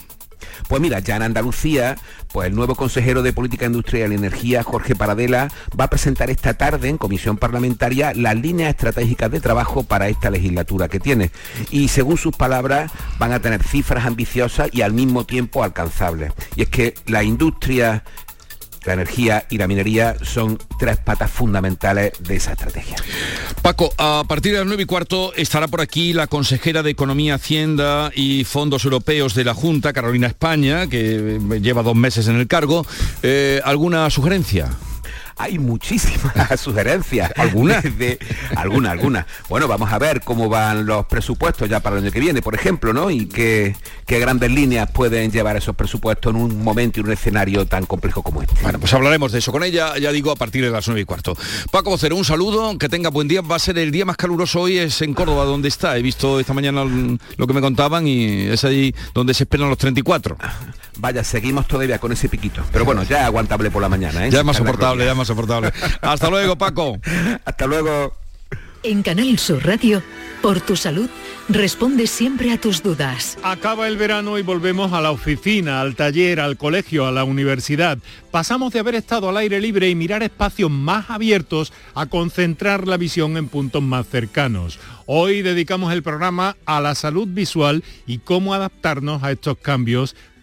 Pues mira, ya en Andalucía, pues el nuevo consejero de Política Industrial y Energía, Jorge Paradela, va a presentar esta tarde en comisión parlamentaria las líneas estratégicas de trabajo para esta legislatura que tiene. Y según sus palabras, van a tener cifras ambiciosas y al mismo tiempo alcanzables. Y es que la industria la energía y la minería son tres patas fundamentales de esa estrategia. Paco, a partir de las 9 y cuarto estará por aquí la consejera de Economía, Hacienda y Fondos Europeos de la Junta, Carolina España, que lleva dos meses en el cargo. Eh, ¿Alguna sugerencia? Hay muchísimas sugerencias. ¿Alguna? De, alguna, alguna. Bueno, vamos a ver cómo van los presupuestos ya para el año que viene, por ejemplo, ¿no? Y qué, grandes líneas pueden llevar esos presupuestos en un momento y un escenario tan complejo como este. Bueno, pues hablaremos de eso con ella, ya digo, a partir de las 9 y cuarto. Paco Vocero, un saludo, que tenga buen día. Va a ser el día más caluroso hoy, es en Córdoba, donde está. He visto esta mañana lo que me contaban y es ahí donde se esperan los 34. Vaya, seguimos todavía con ese piquito. Pero bueno, ya es aguantable por la mañana, ¿eh? Ya es más soportable, ya es más soportable. Hasta luego, Paco. Hasta luego. En Canal Sur Radio, por tu salud, responde siempre a tus dudas. Acaba el verano y volvemos a la oficina, al taller, al colegio, a la universidad. Pasamos de haber estado al aire libre y mirar espacios más abiertos a concentrar la visión en puntos más cercanos. Hoy dedicamos el programa a la salud visual y cómo adaptarnos a estos cambios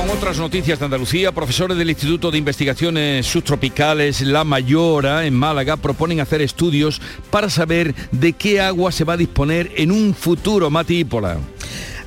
Con otras noticias de Andalucía. Profesores del Instituto de Investigaciones Subtropicales La Mayora en Málaga proponen hacer estudios para saber de qué agua se va a disponer en un futuro matípola.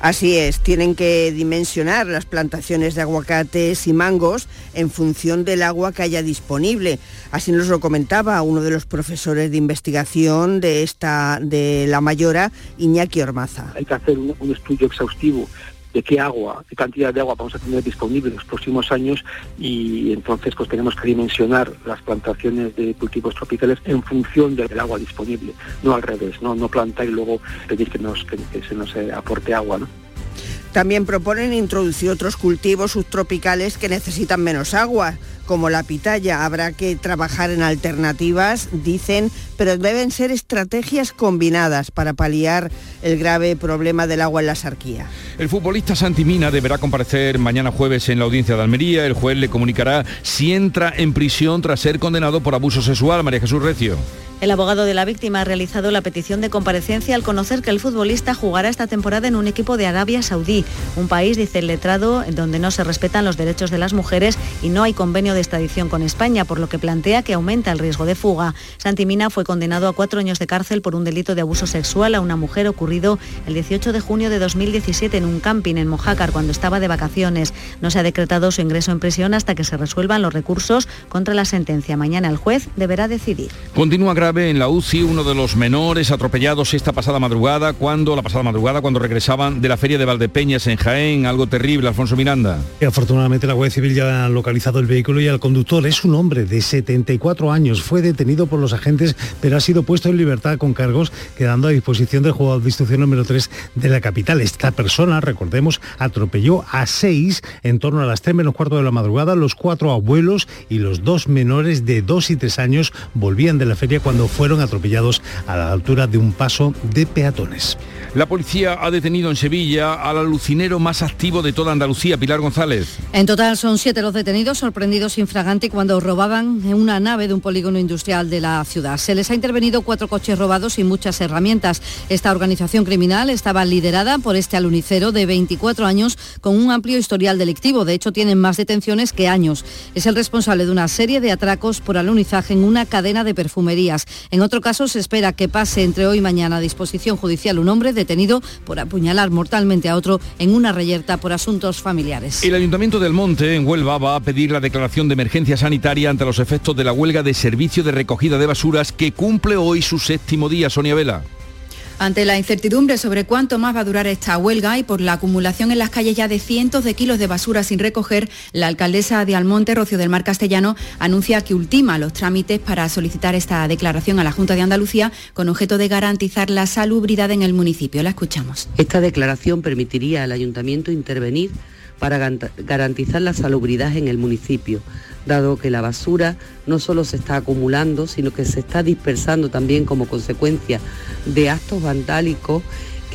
Así es, tienen que dimensionar las plantaciones de aguacates y mangos en función del agua que haya disponible. Así nos lo comentaba uno de los profesores de investigación de esta de la Mayora, Iñaki Ormaza. Hay que hacer un, un estudio exhaustivo de qué agua, qué cantidad de agua vamos a tener disponible en los próximos años y entonces pues tenemos que dimensionar las plantaciones de cultivos tropicales en función del agua disponible, no al revés, no, no plantar y luego pedir que, nos, que, se nos eh, aporte agua. ¿no? También proponen introducir otros cultivos subtropicales que necesitan menos agua, como la pitaya. Habrá que trabajar en alternativas, dicen, pero deben ser estrategias combinadas para paliar el grave problema del agua en la sarquía. El futbolista Santimina deberá comparecer mañana jueves en la audiencia de Almería. El juez le comunicará si entra en prisión tras ser condenado por abuso sexual. María Jesús Recio. El abogado de la víctima ha realizado la petición de comparecencia al conocer que el futbolista jugará esta temporada en un equipo de Arabia Saudí, un país, dice el letrado, donde no se respetan los derechos de las mujeres y no hay convenio de extradición con España, por lo que plantea que aumenta el riesgo de fuga. Santimina fue condenado a cuatro años de cárcel por un delito de abuso sexual a una mujer ocurrido el 18 de junio de 2017 en un camping en Mojácar cuando estaba de vacaciones. No se ha decretado su ingreso en prisión hasta que se resuelvan los recursos contra la sentencia. Mañana el juez deberá decidir. Continúa grave en la UCI uno de los menores atropellados esta pasada madrugada, cuando la pasada madrugada cuando regresaban de la feria de Valdepeñas en Jaén, algo terrible, Alfonso Miranda. Y afortunadamente la Guardia Civil ya ha localizado el vehículo y al conductor. Es un hombre de 74 años, fue detenido por los agentes, pero ha sido puesto en libertad con cargos, quedando a disposición del juzgado de instrucción número 3 de la capital. Esta persona, recordemos, atropelló a seis en torno a las 3 menos cuarto de la madrugada. Los cuatro abuelos y los dos menores de 2 y 3 años volvían de la feria cuando fueron atropellados a la altura de un paso de peatones. La policía ha detenido en Sevilla al alucinero más activo de toda Andalucía, Pilar González. En total son siete los detenidos sorprendidos infragante cuando robaban en una nave de un polígono industrial de la ciudad. Se les ha intervenido cuatro coches robados y muchas herramientas. Esta organización criminal estaba liderada por este alunicero de 24 años con un amplio historial delictivo. De hecho, tienen más detenciones que años. Es el responsable de una serie de atracos por alunizaje en una cadena de perfumerías. En otro caso, se espera que pase entre hoy y mañana a disposición judicial un hombre detenido por apuñalar mortalmente a otro en una reyerta por asuntos familiares. El Ayuntamiento del Monte, en Huelva, va a pedir la declaración de emergencia sanitaria ante los efectos de la huelga de servicio de recogida de basuras que cumple hoy su séptimo día, Sonia Vela. Ante la incertidumbre sobre cuánto más va a durar esta huelga y por la acumulación en las calles ya de cientos de kilos de basura sin recoger, la alcaldesa de Almonte, Rocío del Mar Castellano, anuncia que ultima los trámites para solicitar esta declaración a la Junta de Andalucía con objeto de garantizar la salubridad en el municipio. La escuchamos. Esta declaración permitiría al ayuntamiento intervenir para garantizar la salubridad en el municipio, dado que la basura no solo se está acumulando, sino que se está dispersando también como consecuencia de actos vandálicos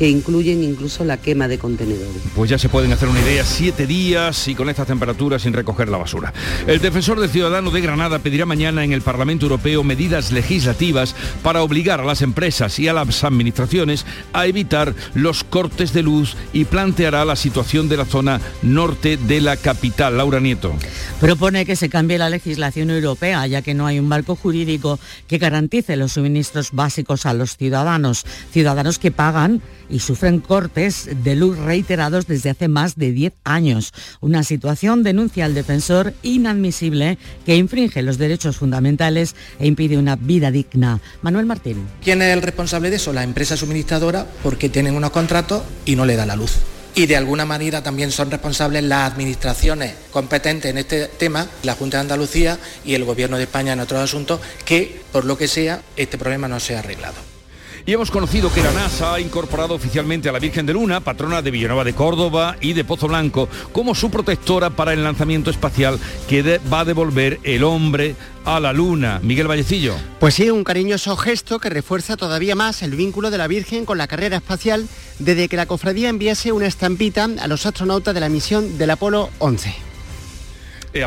que incluyen incluso la quema de contenedores. Pues ya se pueden hacer una idea, siete días y con estas temperaturas sin recoger la basura. El defensor del ciudadano de Granada pedirá mañana en el Parlamento Europeo medidas legislativas para obligar a las empresas y a las administraciones a evitar los cortes de luz y planteará la situación de la zona norte de la capital. Laura Nieto. propone que se cambie la legislación europea, ya que no hay un marco jurídico que garantice los suministros básicos a los ciudadanos, ciudadanos que pagan y sufren cortes de luz reiterados desde hace más de 10 años. Una situación, denuncia el defensor, inadmisible que infringe los derechos fundamentales e impide una vida digna. Manuel Martín. ¿Quién es el responsable de eso? La empresa suministradora porque tienen unos contratos y no le da la luz y de alguna manera también son responsables las administraciones competentes en este tema, la Junta de Andalucía y el Gobierno de España en otros asuntos, que por lo que sea este problema no se ha arreglado. Y hemos conocido que la NASA ha incorporado oficialmente a la Virgen de Luna, patrona de Villanueva de Córdoba y de Pozo Blanco, como su protectora para el lanzamiento espacial que va a devolver el hombre a la Luna. Miguel Vallecillo. Pues sí, un cariñoso gesto que refuerza todavía más el vínculo de la Virgen con la carrera espacial desde que la cofradía enviase una estampita a los astronautas de la misión del Apolo 11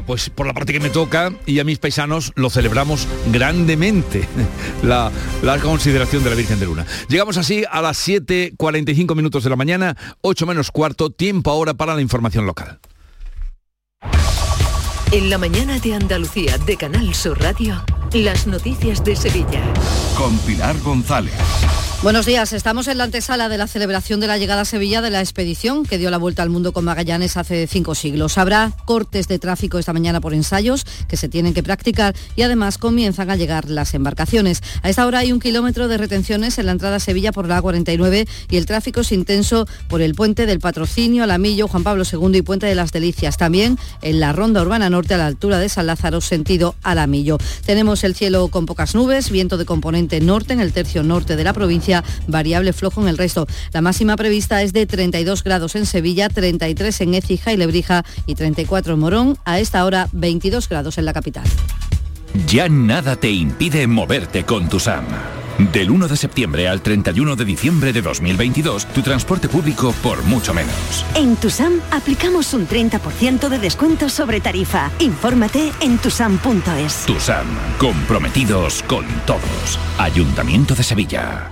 pues por la parte que me toca y a mis paisanos lo celebramos grandemente, la, la consideración de la Virgen de Luna. Llegamos así a las 7.45 minutos de la mañana, 8 menos cuarto, tiempo ahora para la información local. En la mañana de Andalucía de Canal Sur Radio, las noticias de Sevilla. Con Pilar González. Buenos días, estamos en la antesala de la celebración de la llegada a Sevilla de la expedición que dio la vuelta al mundo con Magallanes hace cinco siglos. Habrá cortes de tráfico esta mañana por ensayos que se tienen que practicar y además comienzan a llegar las embarcaciones. A esta hora hay un kilómetro de retenciones en la entrada a Sevilla por la A49 y el tráfico es intenso por el puente del Patrocinio, Alamillo, Juan Pablo II y Puente de las Delicias. También en la Ronda Urbana Norte a la altura de San Lázaro, sentido Alamillo. Tenemos el cielo con pocas nubes, viento de componente norte en el tercio norte de la provincia variable flojo en el resto. La máxima prevista es de 32 grados en Sevilla, 33 en Écija y Lebrija y 34 en Morón. A esta hora 22 grados en la capital. Ya nada te impide moverte con tu SAM. Del 1 de septiembre al 31 de diciembre de 2022, tu transporte público por mucho menos. En Tusam aplicamos un 30% de descuento sobre tarifa. Infórmate en tusam.es. Tusam, comprometidos con todos. Ayuntamiento de Sevilla.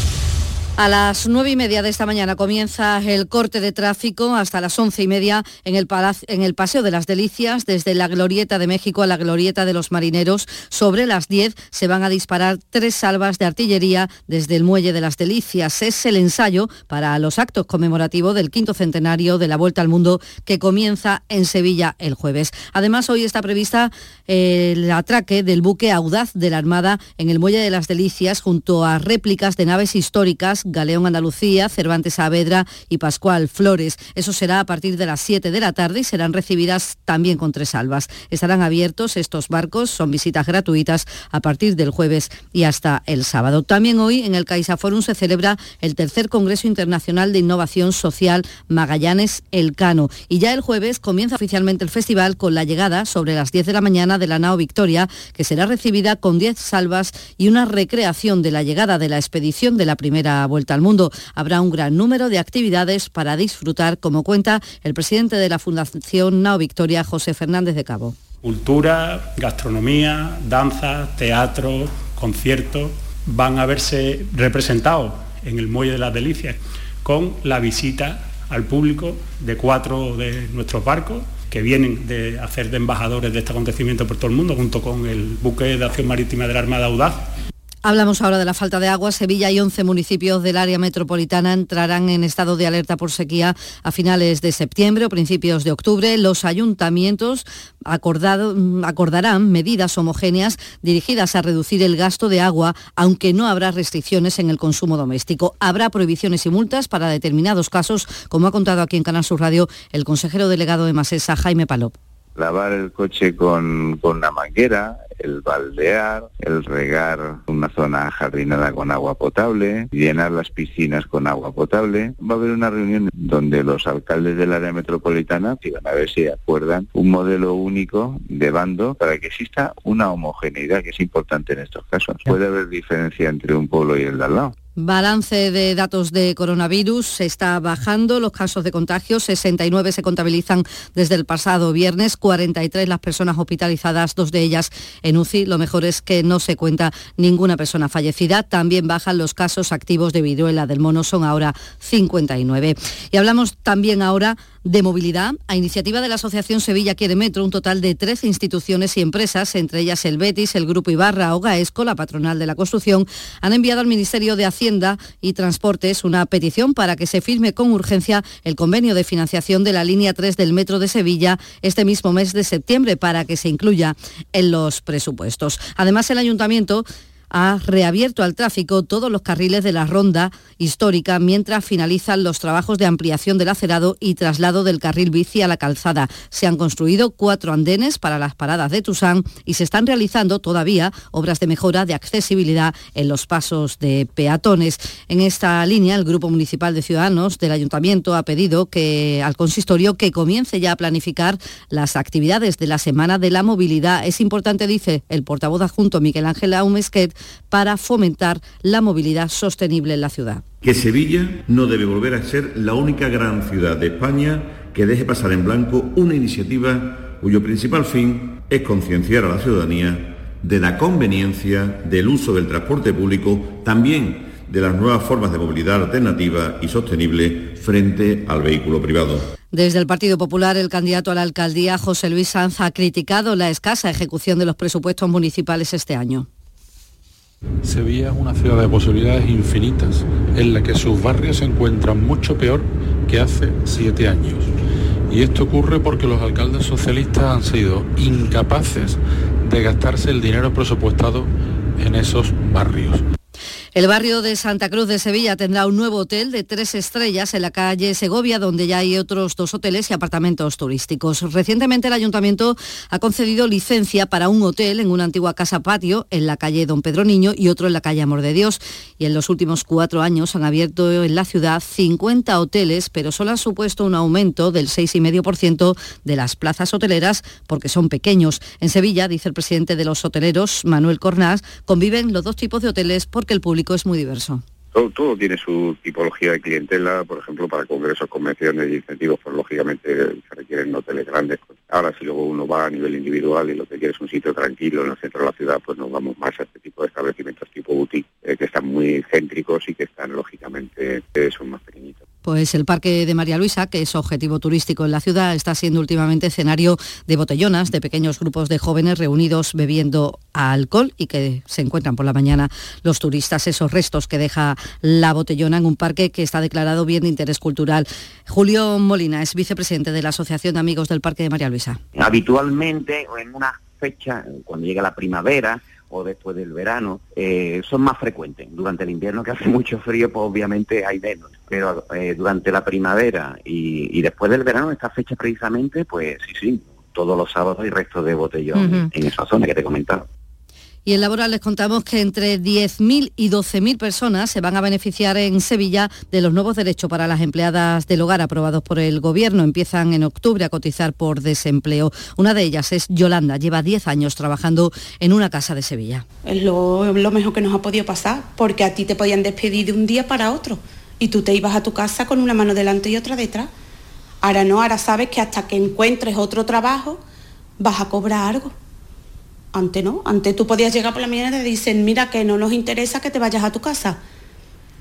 A las nueve y media de esta mañana comienza el corte de tráfico hasta las once y media en el, Paseo de las Delicias, desde la Glorieta de México a la Glorieta de los Marineros. Sobre las diez se van a disparar tres salvas de artillería desde el Muelle de las Delicias. Es el ensayo para los actos conmemorativos del quinto centenario de la Vuelta al Mundo que comienza en Sevilla el jueves. Además, hoy está prevista eh, el atraque del buque Audaz de la Armada en el Muelle de las Delicias junto a réplicas de naves históricas Galeón Andalucía, Cervantes Saavedra y Pascual Flores. Eso será a partir de las 7 de la tarde y serán recibidas también con tres salvas. Estarán abiertos estos barcos, son visitas gratuitas a partir del jueves y hasta el sábado. También hoy en el Caixa Forum se celebra el tercer Congreso Internacional de Innovación Social Magallanes Elcano y ya el jueves comienza oficialmente el festival con la llegada sobre las 10 de la mañana de la nao Victoria, que será recibida con 10 salvas y una recreación de la llegada de la expedición de la primera vuelta al mundo. Habrá un gran número de actividades para disfrutar, como cuenta el presidente de la Fundación Nao Victoria, José Fernández de Cabo. Cultura, gastronomía, danza, teatro, conciertos van a verse representados en el Muelle de las Delicias con la visita al público de cuatro de nuestros barcos que vienen de hacer de embajadores de este acontecimiento por todo el mundo, junto con el buque de acción marítima de la Armada Audaz, Hablamos ahora de la falta de agua. Sevilla y 11 municipios del área metropolitana entrarán en estado de alerta por sequía a finales de septiembre o principios de octubre. Los ayuntamientos acordarán medidas homogéneas dirigidas a reducir el gasto de agua, aunque no habrá restricciones en el consumo doméstico. Habrá prohibiciones y multas para determinados casos, como ha contado aquí en Canal Sur Radio el consejero delegado de Masesa, Jaime Palop lavar el coche con, con una manguera, el baldear, el regar una zona jardinada con agua potable, llenar las piscinas con agua potable. Va a haber una reunión donde los alcaldes del área metropolitana van a ver si acuerdan un modelo único de bando para que exista una homogeneidad que es importante en estos casos. Puede haber diferencia entre un pueblo y el de al lado Balance de datos de coronavirus se está bajando los casos de contagio, 69 se contabilizan desde el pasado viernes, 43 las personas hospitalizadas, dos de ellas en UCI. Lo mejor es que no se cuenta ninguna persona fallecida. También bajan los casos activos de viruela del mono, son ahora 59. Y hablamos también ahora de movilidad. A iniciativa de la Asociación Sevilla Quiere Metro, un total de 13 instituciones y empresas, entre ellas el Betis, el Grupo Ibarra o Gaesco, la patronal de la construcción, han enviado al Ministerio de Hacienda y Transportes una petición para que se firme con urgencia el convenio de financiación de la línea 3 del Metro de Sevilla este mismo mes de septiembre para que se incluya en los presupuestos. Además, el Ayuntamiento ha reabierto al tráfico todos los carriles de la ronda histórica mientras finalizan los trabajos de ampliación del acerado y traslado del carril bici a la calzada. Se han construido cuatro andenes para las paradas de Tusán y se están realizando todavía obras de mejora de accesibilidad en los pasos de peatones. En esta línea, el Grupo Municipal de Ciudadanos del Ayuntamiento ha pedido que al consistorio que comience ya a planificar las actividades de la Semana de la Movilidad. Es importante, dice el portavoz adjunto Miguel Ángel Aumesquet, para fomentar la movilidad sostenible en la ciudad. Que Sevilla no debe volver a ser la única gran ciudad de España que deje pasar en blanco una iniciativa cuyo principal fin es concienciar a la ciudadanía de la conveniencia del uso del transporte público, también de las nuevas formas de movilidad alternativa y sostenible frente al vehículo privado. Desde el Partido Popular, el candidato a la alcaldía, José Luis Sanz, ha criticado la escasa ejecución de los presupuestos municipales este año. Sevilla es una ciudad de posibilidades infinitas, en la que sus barrios se encuentran mucho peor que hace siete años. Y esto ocurre porque los alcaldes socialistas han sido incapaces de gastarse el dinero presupuestado en esos barrios. El barrio de Santa Cruz de Sevilla tendrá un nuevo hotel de tres estrellas en la calle Segovia, donde ya hay otros dos hoteles y apartamentos turísticos. Recientemente el ayuntamiento ha concedido licencia para un hotel en una antigua casa patio en la calle Don Pedro Niño y otro en la calle Amor de Dios. Y en los últimos cuatro años han abierto en la ciudad 50 hoteles, pero solo ha supuesto un aumento del 6,5% de las plazas hoteleras porque son pequeños. En Sevilla, dice el presidente de los hoteleros, Manuel Cornás, conviven los dos tipos de hoteles porque el público es muy diverso. Todo, tiene su tipología de clientela, por ejemplo, para congresos, convenciones y incentivos, pues lógicamente se requieren hoteles grandes. Ahora, si luego uno va a nivel individual y lo que quiere es un sitio tranquilo en el centro de la ciudad, pues nos vamos más a este tipo de establecimientos tipo boutique, eh, que están muy céntricos y que están, lógicamente, eh, son más pequeñitos. Pues el Parque de María Luisa, que es objetivo turístico en la ciudad, está siendo últimamente escenario de botellonas, de pequeños grupos de jóvenes reunidos bebiendo alcohol y que se encuentran por la mañana los turistas, esos restos que deja la botellona en un parque que está declarado bien de interés cultural. Julio Molina es vicepresidente de la Asociación de Amigos del Parque de María Luisa. Habitualmente en una fecha, cuando llega la primavera, o después del verano, eh, son más frecuentes. Durante el invierno que hace mucho frío, pues obviamente hay menos. Pero eh, durante la primavera y, después del verano, esta fecha precisamente, pues sí, sí, todos los sábados hay restos de botellón en esa zona que te he comentado. Y en Laboral les contamos que entre 10.000 y 12.000 personas se van a beneficiar en Sevilla de los nuevos derechos para las empleadas del hogar aprobados por el Gobierno. Empiezan en octubre a cotizar por desempleo. Una de ellas es Yolanda, lleva 10 años trabajando en una casa de Sevilla. Es lo, lo mejor que nos ha podido pasar, porque a ti te podían despedir de un día para otro y tú te ibas a tu casa con una mano delante y otra detrás. Ahora no, ahora sabes que hasta que encuentres otro trabajo vas a cobrar algo. Antes no, antes tú podías llegar por la mañana y te dicen, mira que no nos interesa que te vayas a tu casa.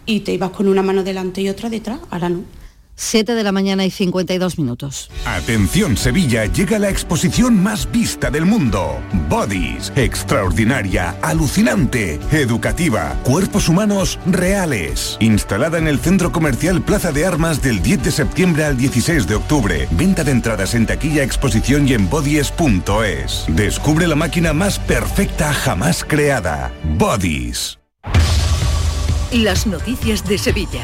Y te ibas con una mano delante y otra detrás, ahora no. 7 de la mañana y 52 minutos. Atención Sevilla, llega la exposición más vista del mundo. Bodies, extraordinaria, alucinante, educativa, cuerpos humanos reales. Instalada en el Centro Comercial Plaza de Armas del 10 de septiembre al 16 de octubre. Venta de entradas en taquilla, exposición y en bodies.es. Descubre la máquina más perfecta jamás creada. Bodies. Las noticias de Sevilla.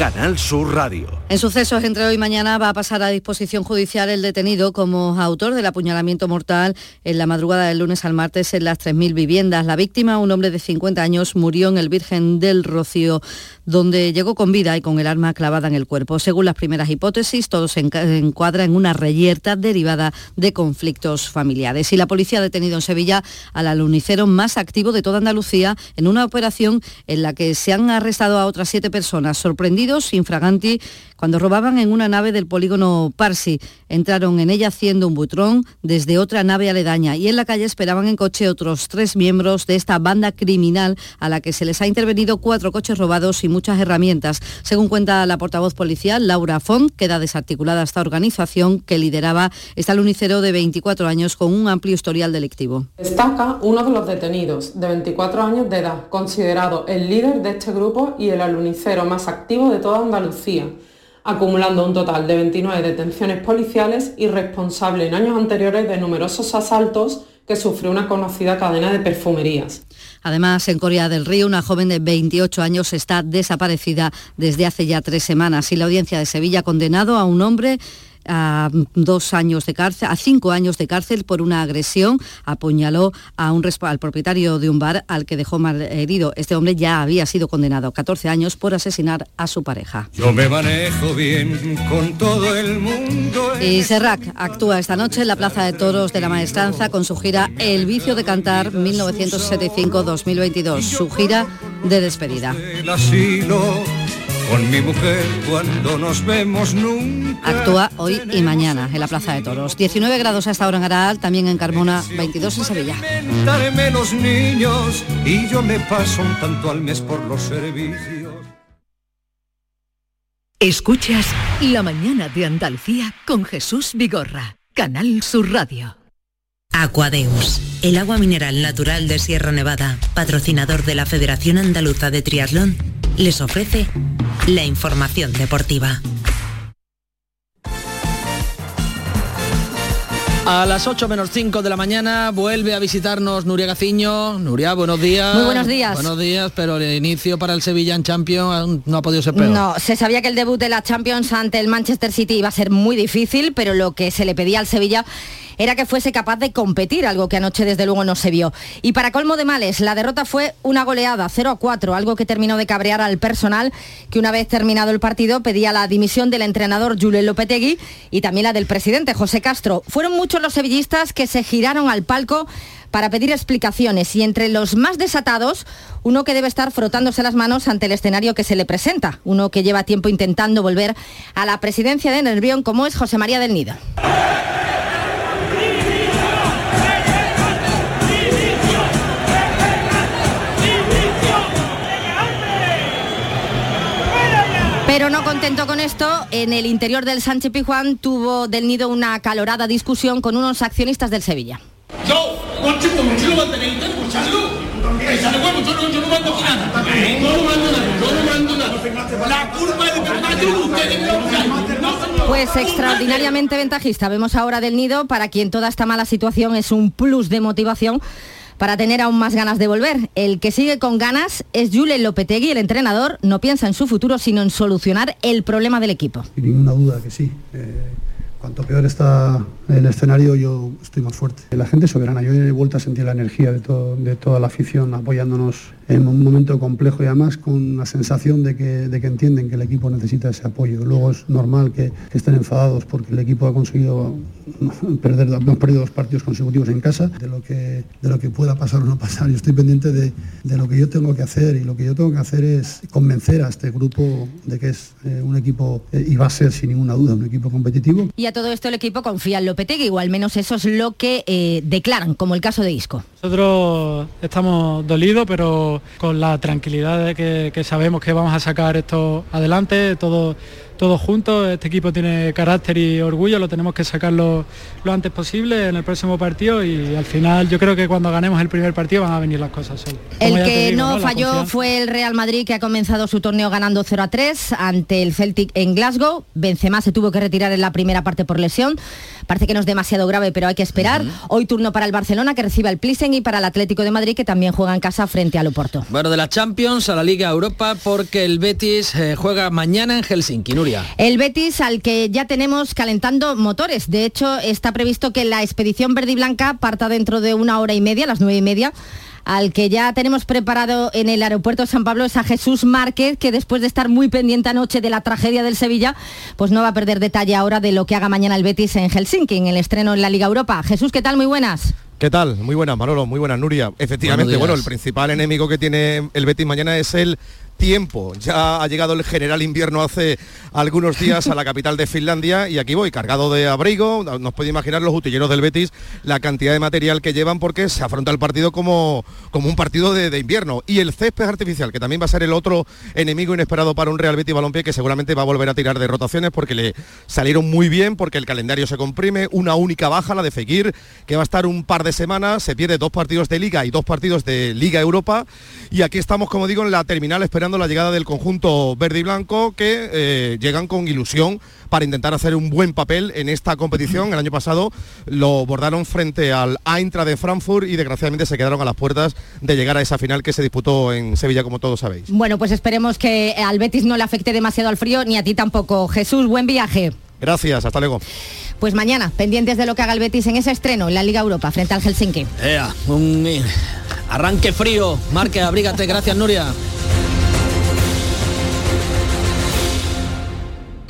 Canal Sur Radio. En sucesos entre hoy y mañana va a pasar a disposición judicial el detenido como autor del apuñalamiento mortal en la madrugada del lunes al martes en las 3.000 viviendas. La víctima, un hombre de 50 años, murió en el Virgen del Rocío, donde llegó con vida y con el arma clavada en el cuerpo. Según las primeras hipótesis, todo se encuadra en una reyerta derivada de conflictos familiares. Y la policía ha detenido en Sevilla al alunicero más activo de toda Andalucía en una operación en la que se han arrestado a otras siete personas sorprendidos infraganti cuando robaban en una nave del polígono Parsi. Entraron en ella haciendo un butrón desde otra nave aledaña y en la calle esperaban en coche otros tres miembros de esta banda criminal a la que se les ha intervenido cuatro coches robados y muchas herramientas. Según cuenta la portavoz policial, Laura Font, queda desarticulada esta organización que lideraba este lunicero de 24 años con un amplio historial delictivo. Destaca uno de los detenidos, de 24 años de edad, considerado el líder de este grupo y el alunicero más activo de toda Andalucía acumulando un total de 29 detenciones policiales y responsable en años anteriores de numerosos asaltos que sufrió una conocida cadena de perfumerías. Además, en Corea del Río, una joven de 28 años está desaparecida desde hace ya tres semanas y la audiencia de Sevilla ha condenado a un hombre a dos años de cárcel, a cinco años de cárcel por una agresión. Apuñaló a un, al propietario de un bar al que dejó mal herido. Este hombre ya había sido condenado a 14 años por asesinar a su pareja. Yo me manejo bien con todo el mundo. Y Serrac actúa esta noche en la Plaza de Toros de la Maestranza con su gira El vicio de cantar 1975-2022, su gira de despedida con mi mujer cuando nos vemos nunca. Actúa hoy y mañana en la Plaza de Toros. 19 grados hasta ahora en Aral, también en Carmona, 22 en Sevilla. menos niños y yo me paso un tanto al mes por los servicios. Escuchas La mañana de Andalucía con Jesús Vigorra, Canal Sur Radio. Aquadeus, el agua mineral natural de Sierra Nevada, patrocinador de la Federación Andaluza de Triatlón, les ofrece la información deportiva. A las 8 menos 5 de la mañana vuelve a visitarnos Nuria Gaciño. Nuria, buenos días. Muy buenos días. Buenos días, pero el inicio para el Sevilla en Champions no ha podido ser peor. No, se sabía que el debut de la Champions ante el Manchester City iba a ser muy difícil, pero lo que se le pedía al Sevilla era que fuese capaz de competir, algo que anoche desde luego no se vio. Y para colmo de males, la derrota fue una goleada, 0 a 4, algo que terminó de cabrear al personal, que una vez terminado el partido pedía la dimisión del entrenador Julio Lopetegui y también la del presidente José Castro. Fueron muchos los sevillistas que se giraron al palco para pedir explicaciones y entre los más desatados, uno que debe estar frotándose las manos ante el escenario que se le presenta, uno que lleva tiempo intentando volver a la presidencia de Nervión como es José María del Nido. Pero no contento con esto, en el interior del Sánchez Pijuán tuvo del nido una calorada discusión con unos accionistas del Sevilla. Yo, pues extraordinariamente ventajista. Vemos ahora del nido para quien toda esta mala situación es un plus de motivación para tener aún más ganas de volver. El que sigue con ganas es Julen Lopetegui, el entrenador, no piensa en su futuro, sino en solucionar el problema del equipo. Sin ninguna duda que sí. Eh, cuanto peor está el escenario, yo estoy más fuerte. La gente soberana. Yo he vuelto a sentir la energía de toda la afición apoyándonos en un momento complejo y además con la sensación de que, de que entienden que el equipo necesita ese apoyo. Luego es normal que, estén enfadados porque el equipo ha conseguido perder, hemos perdido dos partidos consecutivos en casa, de lo que, de lo que pueda pasar o no pasar. Yo estoy pendiente de, de lo que yo tengo que hacer y lo que yo tengo que hacer es convencer a este grupo de que es eh, un equipo, eh, y va a ser sin ninguna duda, un equipo competitivo. Y a todo esto el equipo confía en Lopetegui, o al menos eso es lo que eh, declaran, como el caso de Isco. Nosotros estamos dolidos, pero con la tranquilidad de que, sabemos que vamos a sacar esto adelante, todo todos juntos. Este equipo tiene carácter y orgullo, lo tenemos que sacarlo lo antes posible en el próximo partido y al final yo creo que cuando ganemos el primer partido van a venir las cosas solas. El que no, falló fue el Real Madrid que ha comenzado su torneo ganando 0 a 3 ante el Celtic en Glasgow. Benzema se tuvo que retirar en la primera parte por lesión. Parece que no es demasiado grave, pero hay que esperar. Hoy turno para el Barcelona que recibe el Plisen y para el Atlético de Madrid que también juega en casa frente al Oporto. Bueno, de la Champions a la Liga Europa porque el Betis eh, juega mañana en Helsinki, Nuria. El Betis al que ya tenemos calentando motores. De hecho, está previsto que la expedición verde y blanca parta dentro de una hora y media, a las nueve y media al que ya tenemos preparado en el aeropuerto de San Pablo es a Jesús Márquez, que después de estar muy pendiente anoche de la tragedia del Sevilla, pues no va a perder detalle ahora de lo que haga mañana el Betis en Helsinki, en el estreno en la Liga Europa. Jesús, ¿qué tal? Muy buenas. ¿Qué tal? Muy buenas, Manolo, muy buenas, Nuria. Efectivamente, bueno, el principal enemigo que tiene el Betis mañana es el tiempo. Ya ha llegado el general invierno hace algunos días a la capital de Finlandia y aquí voy cargado de abrigo. Nos puede imaginar los utilleros del Betis la cantidad de material que llevan porque se afronta el partido como, como un partido de, invierno. Y el césped artificial, que también va a ser el otro enemigo inesperado para un Real Betis Balompié que seguramente va a volver a tirar de rotaciones porque le salieron muy bien, porque el calendario se comprime, una única baja, la de Fekir, que va a estar un par de semanas, se pierde dos partidos de Liga y dos partidos de Liga Europa. Y aquí estamos, como digo, en la terminal esperando la llegada del conjunto verde y blanco que eh, llegan con ilusión para intentar hacer un buen papel en esta competición. El año pasado lo bordaron frente al Eintracht de Frankfurt y desgraciadamente se quedaron a las puertas de llegar a esa final que se disputó en Sevilla, como todos sabéis. Bueno, pues esperemos que al Betis no le afecte demasiado al frío, ni a ti tampoco. Jesús, buen viaje. Gracias, hasta luego. Pues mañana, pendientes de lo que haga el Betis en ese estreno en la Liga Europa frente al Helsinki. un eh, arranque frío. Marque, abrígate. Gracias, Nuria.